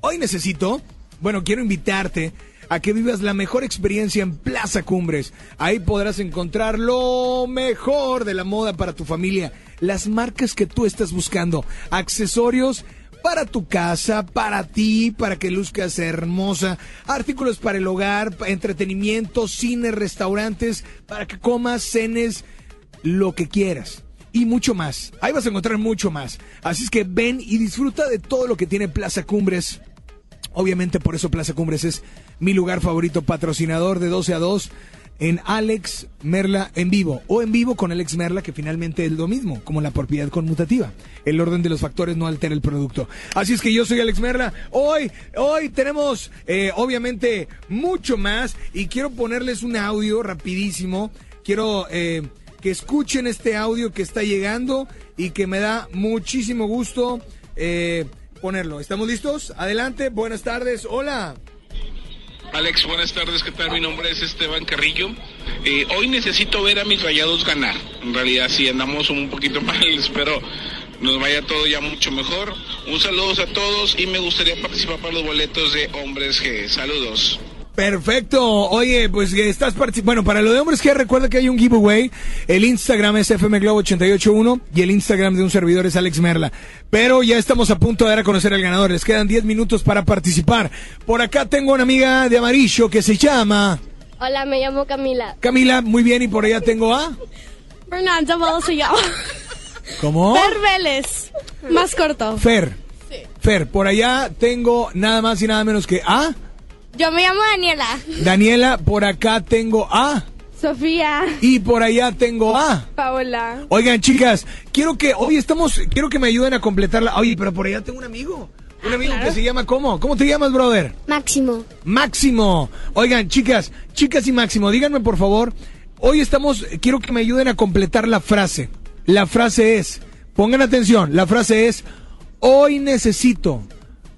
Speaker 2: hoy necesito, bueno, quiero invitarte a que vivas la mejor experiencia en Plaza Cumbres. Ahí podrás encontrar lo mejor de la moda para tu familia, las marcas que tú estás buscando, accesorios para tu casa, para ti, para que luzcas hermosa, artículos para el hogar, entretenimiento, cine, restaurantes, para que comas, cenes, lo que quieras. Y mucho más. Ahí vas a encontrar mucho más. Así es que ven y disfruta de todo lo que tiene Plaza Cumbres. Obviamente por eso Plaza Cumbres es mi lugar favorito, patrocinador de 12 a 2 en Alex Merla en vivo o en vivo con Alex Merla que finalmente es lo mismo, como la propiedad conmutativa. El orden de los factores no altera el producto. Así es que yo soy Alex Merla. Hoy, hoy tenemos eh, obviamente mucho más y quiero ponerles un audio rapidísimo. Quiero eh, que escuchen este audio que está llegando y que me da muchísimo gusto. eh, ponerlo. ¿Estamos listos? Adelante, buenas tardes, hola.
Speaker 39: Alex, buenas tardes, ¿qué tal? Mi nombre es Esteban Carrillo. Eh, hoy necesito ver a mis rayados ganar. En realidad sí andamos un poquito (laughs) mal, espero nos vaya todo ya mucho mejor. Un saludo a todos y me gustaría participar para los boletos de Hombres G. Saludos.
Speaker 2: Perfecto. Oye, pues estás participando. Bueno, para lo de hombres que recuerda que hay un giveaway. El Instagram es FM Globo 881 y el Instagram de un servidor es Alex Merla. Pero ya estamos a punto de dar a conocer al ganador. Les quedan 10 minutos para participar. Por acá tengo una amiga de amarillo que se llama.
Speaker 15: Hola, me llamo Camila.
Speaker 2: Camila, muy bien. Y por allá tengo a.
Speaker 15: Fernanda Ball se llama.
Speaker 2: ¿Cómo?
Speaker 15: Fer Vélez. Más corto.
Speaker 2: Fer. Fer, por allá tengo nada más y nada menos que a.
Speaker 15: Yo me llamo Daniela.
Speaker 2: Daniela, por acá tengo a.
Speaker 15: Sofía.
Speaker 2: Y por allá tengo a.
Speaker 15: Paola.
Speaker 2: Oigan, chicas, quiero que hoy estamos, quiero que me ayuden a completarla. Oye, pero por allá tengo un amigo. Un amigo que se llama ¿cómo? ¿Cómo te llamas, brother?
Speaker 16: Máximo.
Speaker 2: Máximo. Oigan, chicas, chicas y Máximo, díganme por favor. Hoy estamos, quiero que me ayuden a completar la frase. La frase es, pongan atención, la frase es, hoy necesito.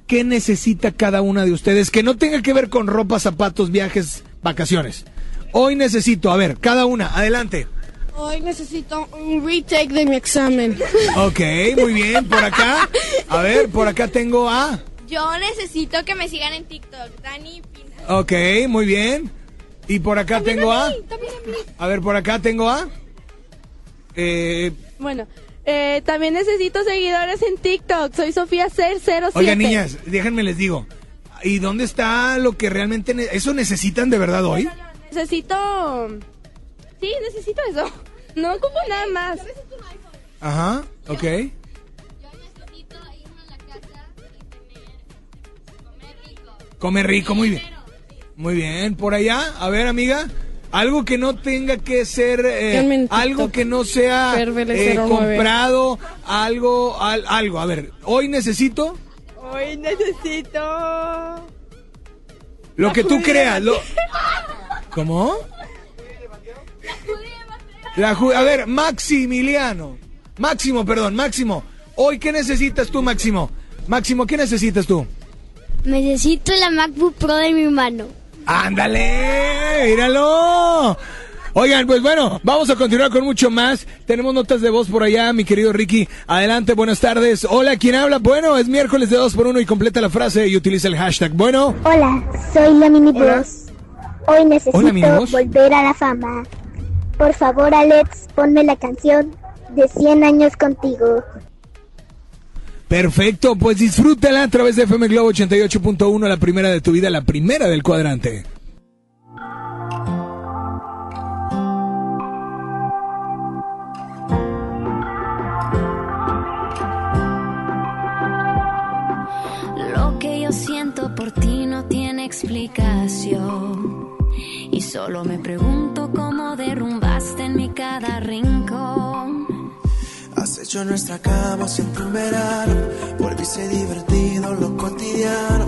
Speaker 2: ¿Qué necesita cada una de ustedes? Que no tenga que ver con ropa, zapatos, viajes, vacaciones. Hoy necesito, a ver, cada una, adelante.
Speaker 15: Hoy necesito un retake de mi examen.
Speaker 2: Ok, muy bien, por acá. A ver, por acá tengo a...
Speaker 15: Yo necesito que me sigan en TikTok, Dani Pina.
Speaker 2: Ok, muy bien. Y por acá tengo a...
Speaker 15: También a mí.
Speaker 2: A ver, por acá tengo a... Eh,
Speaker 15: Bueno, eh, también necesito seguidores en TikTok. Soy Sofía 007.
Speaker 2: Oigan, niñas, déjenme les digo. ¿Y dónde está lo que realmente... ne- ¿Eso necesitan de verdad hoy?
Speaker 15: Necesito... Sí, necesito eso. (laughs) No ocupo nada más.
Speaker 2: Ajá, ok. Come rico, muy bien. Muy bien, por allá, a ver amiga, algo que no tenga que ser, eh, algo que no sea eh,
Speaker 15: 09.
Speaker 2: comprado, algo, al- algo. A ver, hoy necesito
Speaker 15: Hoy necesito...
Speaker 2: lo que tú
Speaker 15: judía
Speaker 2: creas. Lo... ¿Cómo? La ju- a ver, Maximiliano. Máximo, perdón, Máximo. Hoy, ¿qué necesitas tú, Máximo? Máximo, ¿qué necesitas tú?
Speaker 16: Necesito la MacBook Pro de mi hermano.
Speaker 2: ¡Ándale! ¡Míralo! Oigan, pues bueno, vamos a continuar con mucho más. Tenemos notas de voz por allá, mi querido Ricky. Adelante, buenas tardes. Hola, ¿quién habla? Bueno, es miércoles de 2 por 1 y completa la frase y utiliza el hashtag. Bueno,
Speaker 16: Hola, soy la Mini Bros. Hoy necesito
Speaker 2: Hola,
Speaker 16: volver a la fama. Por favor, Alex, ponme la canción de 100 años contigo.
Speaker 2: perfecto, pues disfrútala a través de FM Globo 88.1, la primera de tu vida, la primera del cuadrante.
Speaker 20: Lo que yo siento por ti no tiene explicación. Y solo me pregunto cómo derrumbaste en mi cada rincón.
Speaker 1: Has hecho nuestra cama siempre un verano. Volviste divertido lo cotidiano.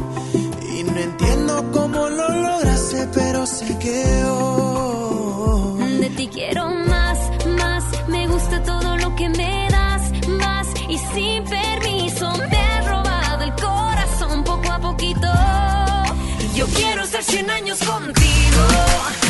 Speaker 1: Y no entiendo cómo lo lograste, pero sé que hoy.
Speaker 20: De ti quiero más, más. Me gusta todo lo que me das, más. Y sin permiso me has robado el corazón poco a poquito. Yo quiero estar 100 años. Contigo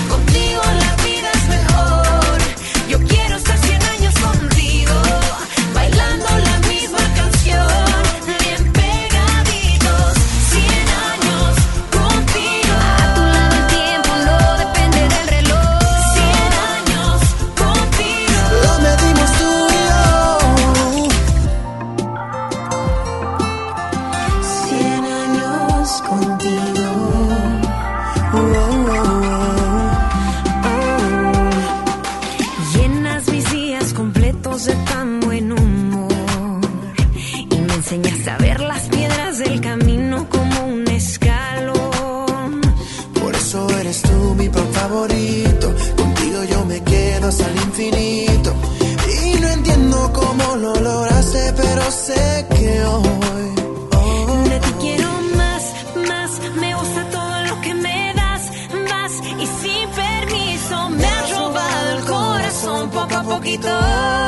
Speaker 20: poco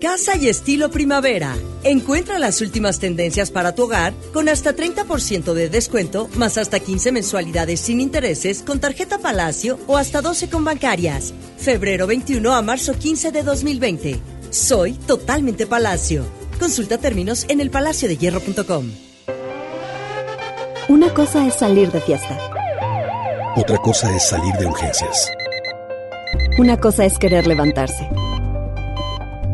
Speaker 8: Casa y estilo primavera. Encuentra las últimas tendencias para tu hogar con hasta 30% de descuento, más hasta 15 mensualidades sin intereses con tarjeta Palacio o hasta 12 con bancarias. Febrero 21 a marzo 15 de 2020. Soy totalmente Palacio. Consulta términos en elpalaciodehierro.com.
Speaker 10: Una cosa es salir de fiesta.
Speaker 33: Otra cosa es salir de urgencias.
Speaker 10: Una cosa es querer levantarse.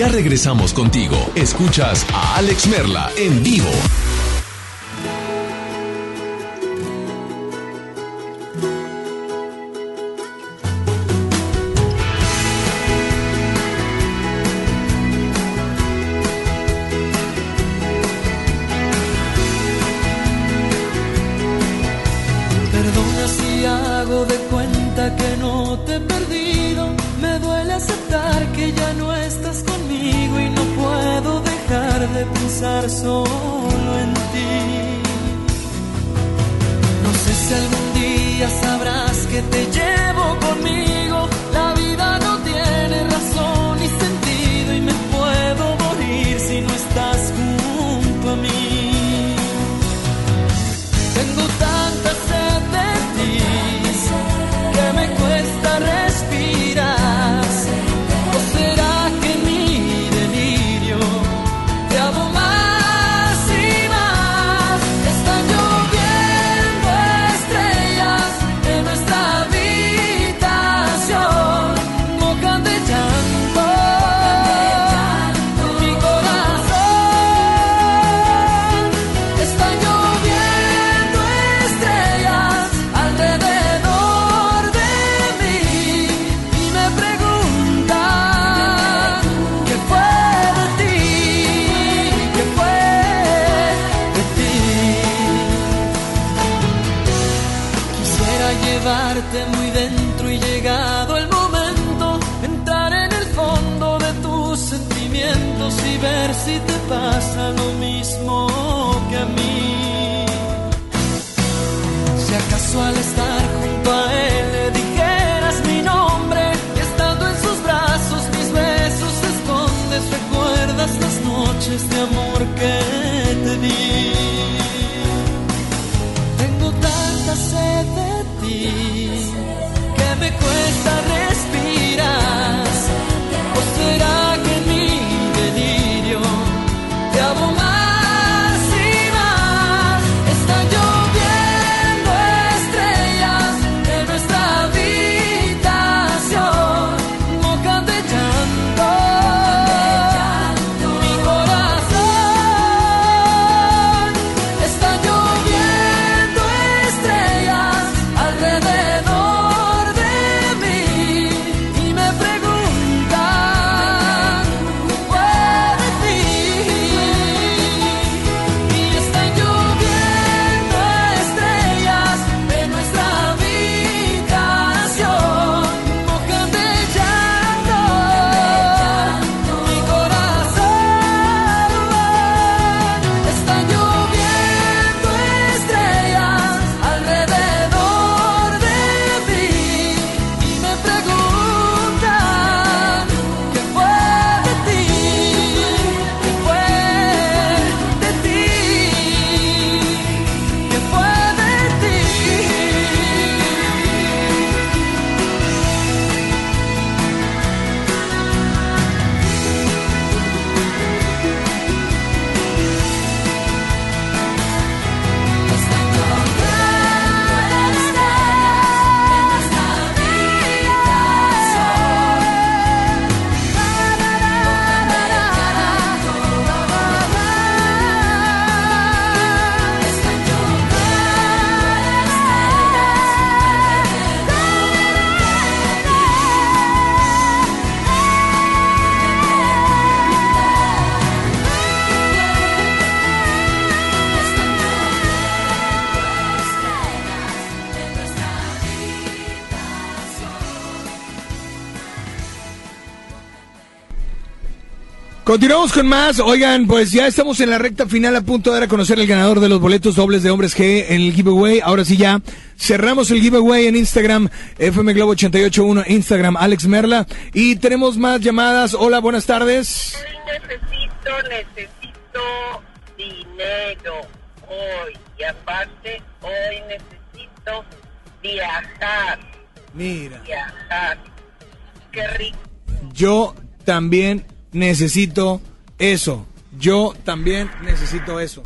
Speaker 3: Ya regresamos contigo. Escuchas a Alex Merla en vivo.
Speaker 6: Perdona si hago de cuenta que no te he solo en ti. No sé si algún día sabrás que te llevo te
Speaker 2: Continuamos con más. Oigan, pues ya estamos en la recta final a punto de dar a conocer el ganador de los boletos dobles de hombres G en el giveaway. Ahora sí ya cerramos el giveaway en Instagram, FM Globo 881, Instagram, Alex Merla. Y tenemos más llamadas. Hola, buenas tardes.
Speaker 40: necesito, necesito dinero hoy. Y aparte, hoy necesito viajar.
Speaker 2: Mira,
Speaker 40: Viajar. Qué rico.
Speaker 2: yo también necesito eso. Yo también necesito eso.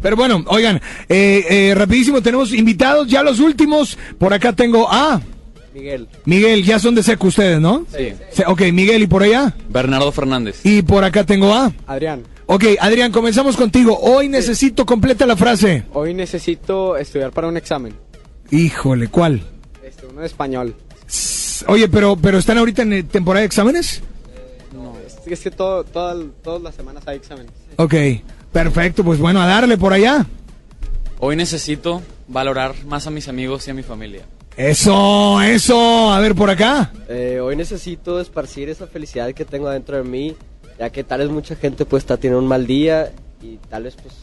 Speaker 2: Pero bueno, oigan, eh, eh, rapidísimo, tenemos invitados, ya los últimos. Por acá tengo a
Speaker 41: Miguel.
Speaker 2: Miguel, ya son de seco ustedes, ¿no?
Speaker 41: Sí.
Speaker 2: Ok, Miguel, ¿y por allá?
Speaker 41: Bernardo Fernández.
Speaker 2: Y por acá tengo a...
Speaker 41: Adrián.
Speaker 2: Ok, Adrián, comenzamos contigo. Hoy necesito completa la frase.
Speaker 41: Hoy necesito estudiar para un examen.
Speaker 2: Híjole, ¿cuál?
Speaker 41: Este, uno de español.
Speaker 2: Oye, pero, pero ¿están ahorita en temporada de exámenes?
Speaker 41: Es, que todo, toda- todas las semanas hay exámenes.
Speaker 2: Ok, perfecto, pues bueno, a darle por allá.
Speaker 42: Hoy necesito valorar más a mis amigos y a mi familia.
Speaker 2: Eso, eso, a ver por acá.
Speaker 41: Eh, hoy necesito esparcir esa felicidad que tengo dentro de mí, ya que tal vez mucha gente pues está teniendo un mal día y tal vez pues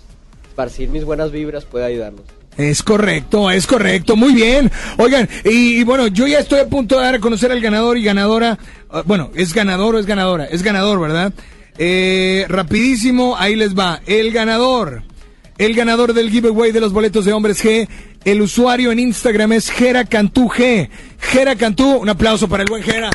Speaker 41: esparcir mis buenas vibras puede ayudarnos.
Speaker 2: Es correcto, es correcto, muy bien. Oigan, y, bueno, yo ya estoy a punto de dar a conocer al ganador y ganadora. Ah, bueno, ¿es ganador o es ganadora? Es ganador, ¿verdad? Eh, rapidísimo, ahí les va. El ganador. El ganador del giveaway de los boletos de hombres G. El usuario en Instagram es Gera Cantú G. Gera Cantú, un aplauso para el buen Gera.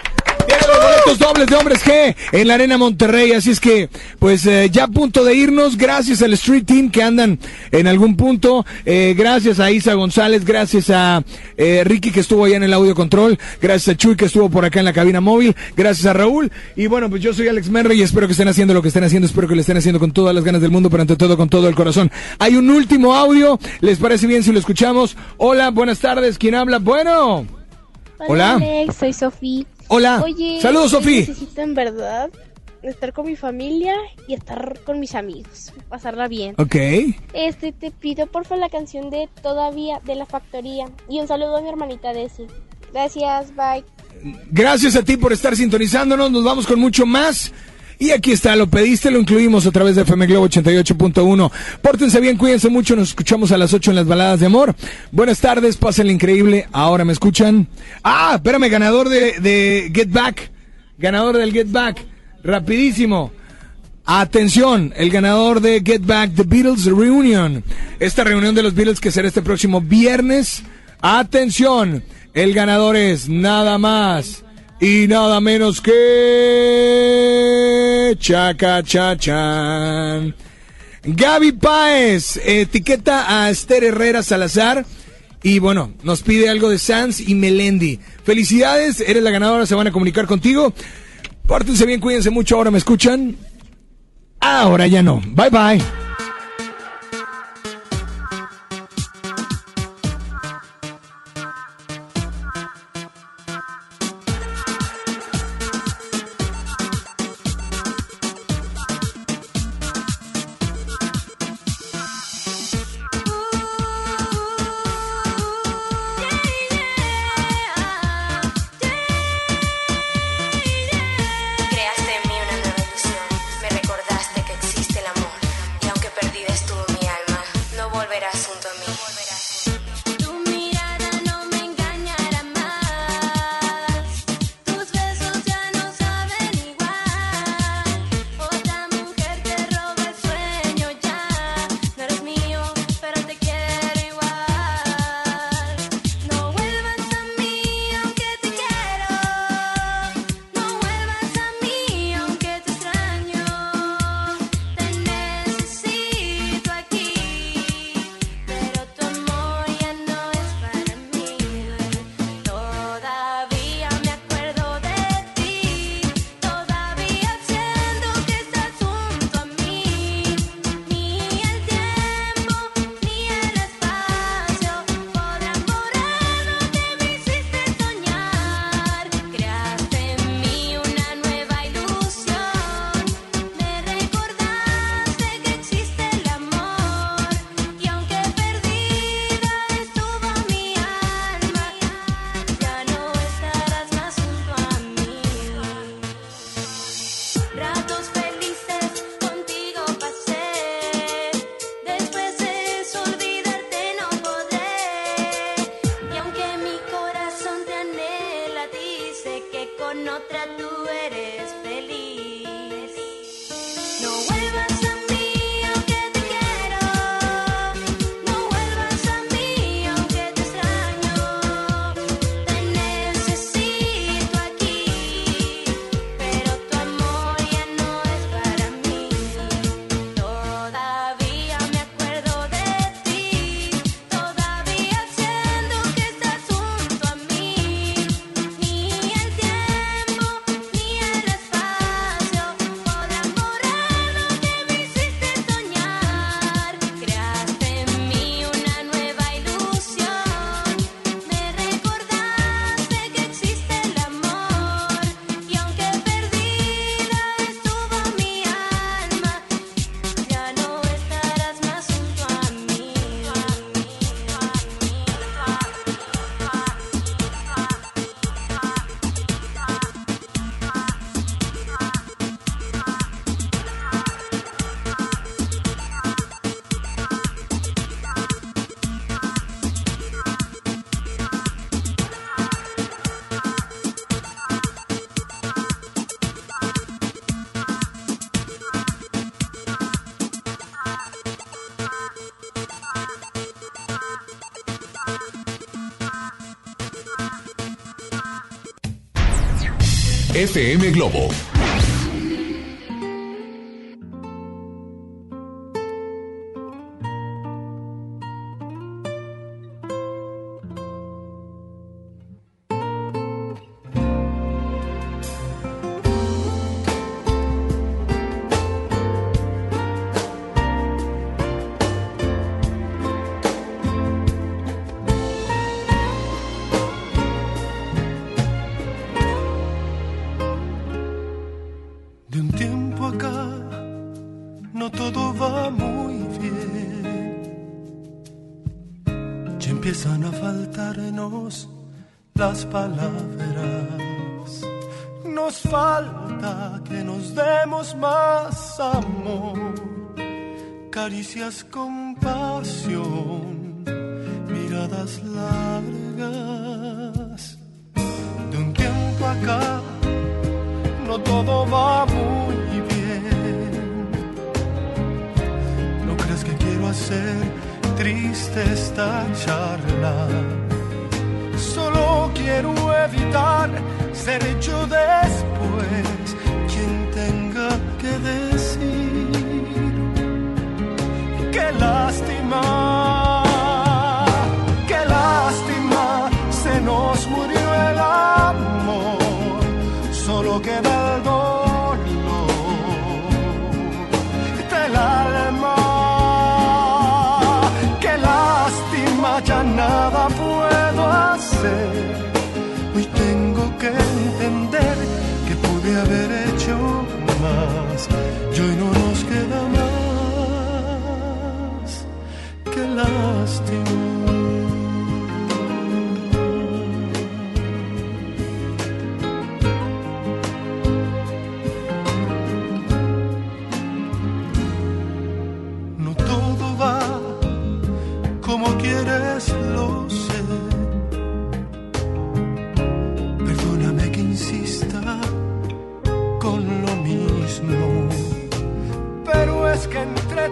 Speaker 2: Los boletos dobles de hombres G en la Arena Monterrey. Así es que, pues eh, ya a punto de irnos. Gracias al Street Team que andan en algún punto. Eh, gracias a Isa González. Gracias a eh, Ricky que estuvo allá en el audio control. Gracias a Chuy que estuvo por acá en la cabina móvil. Gracias a Raúl. Y bueno, pues yo soy Alex Merry y espero que estén haciendo lo que estén haciendo. Espero que lo estén haciendo con todas las ganas del mundo, pero ante todo con todo el corazón. Hay un último audio. ¿Les parece bien si lo escuchamos? Hola, buenas tardes. ¿Quién habla? Bueno. Hola.
Speaker 43: Alex, soy Sofía.
Speaker 2: Hola.
Speaker 43: Oye,
Speaker 2: Saludos, Sofía.
Speaker 43: Necesito en verdad estar con mi familia y estar con mis amigos, pasarla bien.
Speaker 2: Ok.
Speaker 43: Este, te pido porfa la canción de Todavía de la Factoría y un saludo a mi hermanita Desi. Gracias, bye.
Speaker 2: Gracias a ti por estar sintonizándonos. Nos vamos con mucho más.
Speaker 7: Y aquí está, lo pediste, lo incluimos a través de FM Globo 88.1. Pórtense bien, cuídense mucho, nos escuchamos a las 8 en las baladas de amor. Buenas tardes, pasen increíble. Ahora me escuchan. Ah, espérame, ganador de, de Get Back. Ganador del Get Back. Rapidísimo. Atención, el ganador de Get Back, The Beatles Reunion. Esta reunión de los Beatles que será este próximo viernes. Atención, el ganador es nada más y nada menos que Chacachachan. Gaby Páez etiqueta a Esther Herrera Salazar y bueno, nos pide algo de Sanz y Melendi. Felicidades, eres la ganadora, se van a comunicar contigo. Pórtense bien, cuídense mucho, ahora me escuchan. Ahora ya no. Bye bye.
Speaker 1: FM Globo.
Speaker 44: las palabras.
Speaker 1: Nos falta que nos demos más amor, caricias con pasión, miradas largas. De un tiempo acá, no todo va muy bien. ¿No crees que quiero hacer triste esta charla? Quiero evitar ser hecho después. Quien tenga que decir qué lástima, qué lástima, se nos murió el amor, solo queda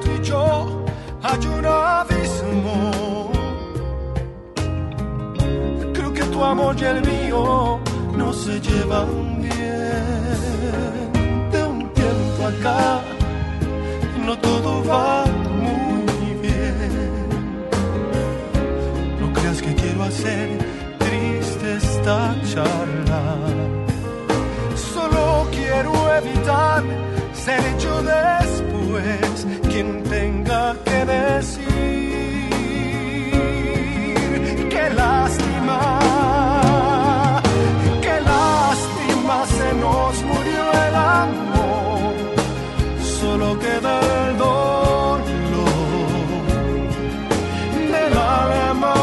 Speaker 1: tú y yo hay un abismo. Creo que tu amor y el mío no se llevan bien. De un tiempo acá no todo va muy bien. No creas que quiero hacer triste esta charla. Solo quiero evitar ser hecho después quien tenga que decir qué lástima, qué lástima se nos murió el amor, solo queda el dolor del alma.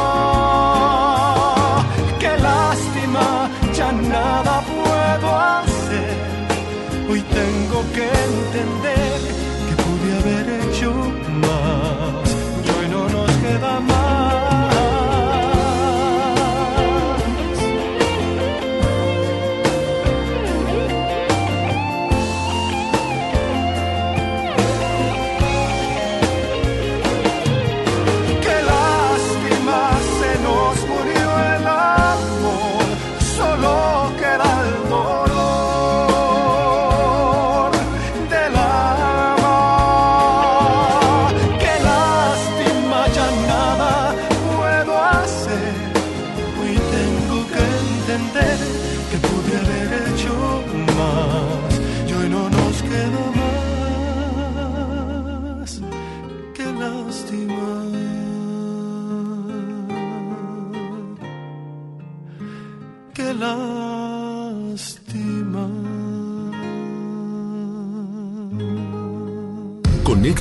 Speaker 1: Qué lástima, ya nada puedo hacer. Hoy tengo que entender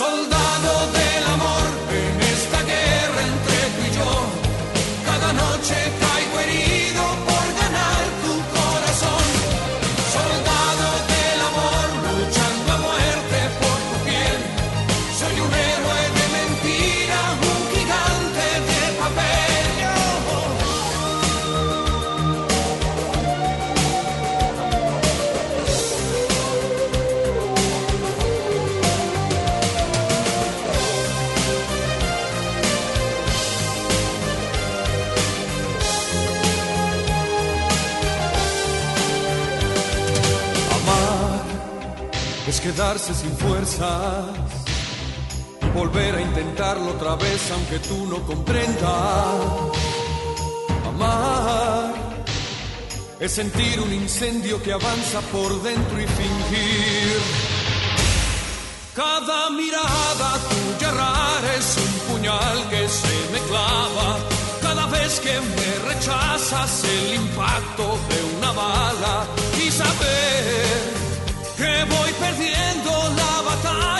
Speaker 1: Soldado. Sin fuerzas y volver a intentarlo otra vez aunque tú no comprendas. Amar es sentir un incendio que avanza por dentro y fingir. Cada mirada tuya rara es un puñal que se me clava. Cada vez que me rechazas el impacto de una bala y saber que voy la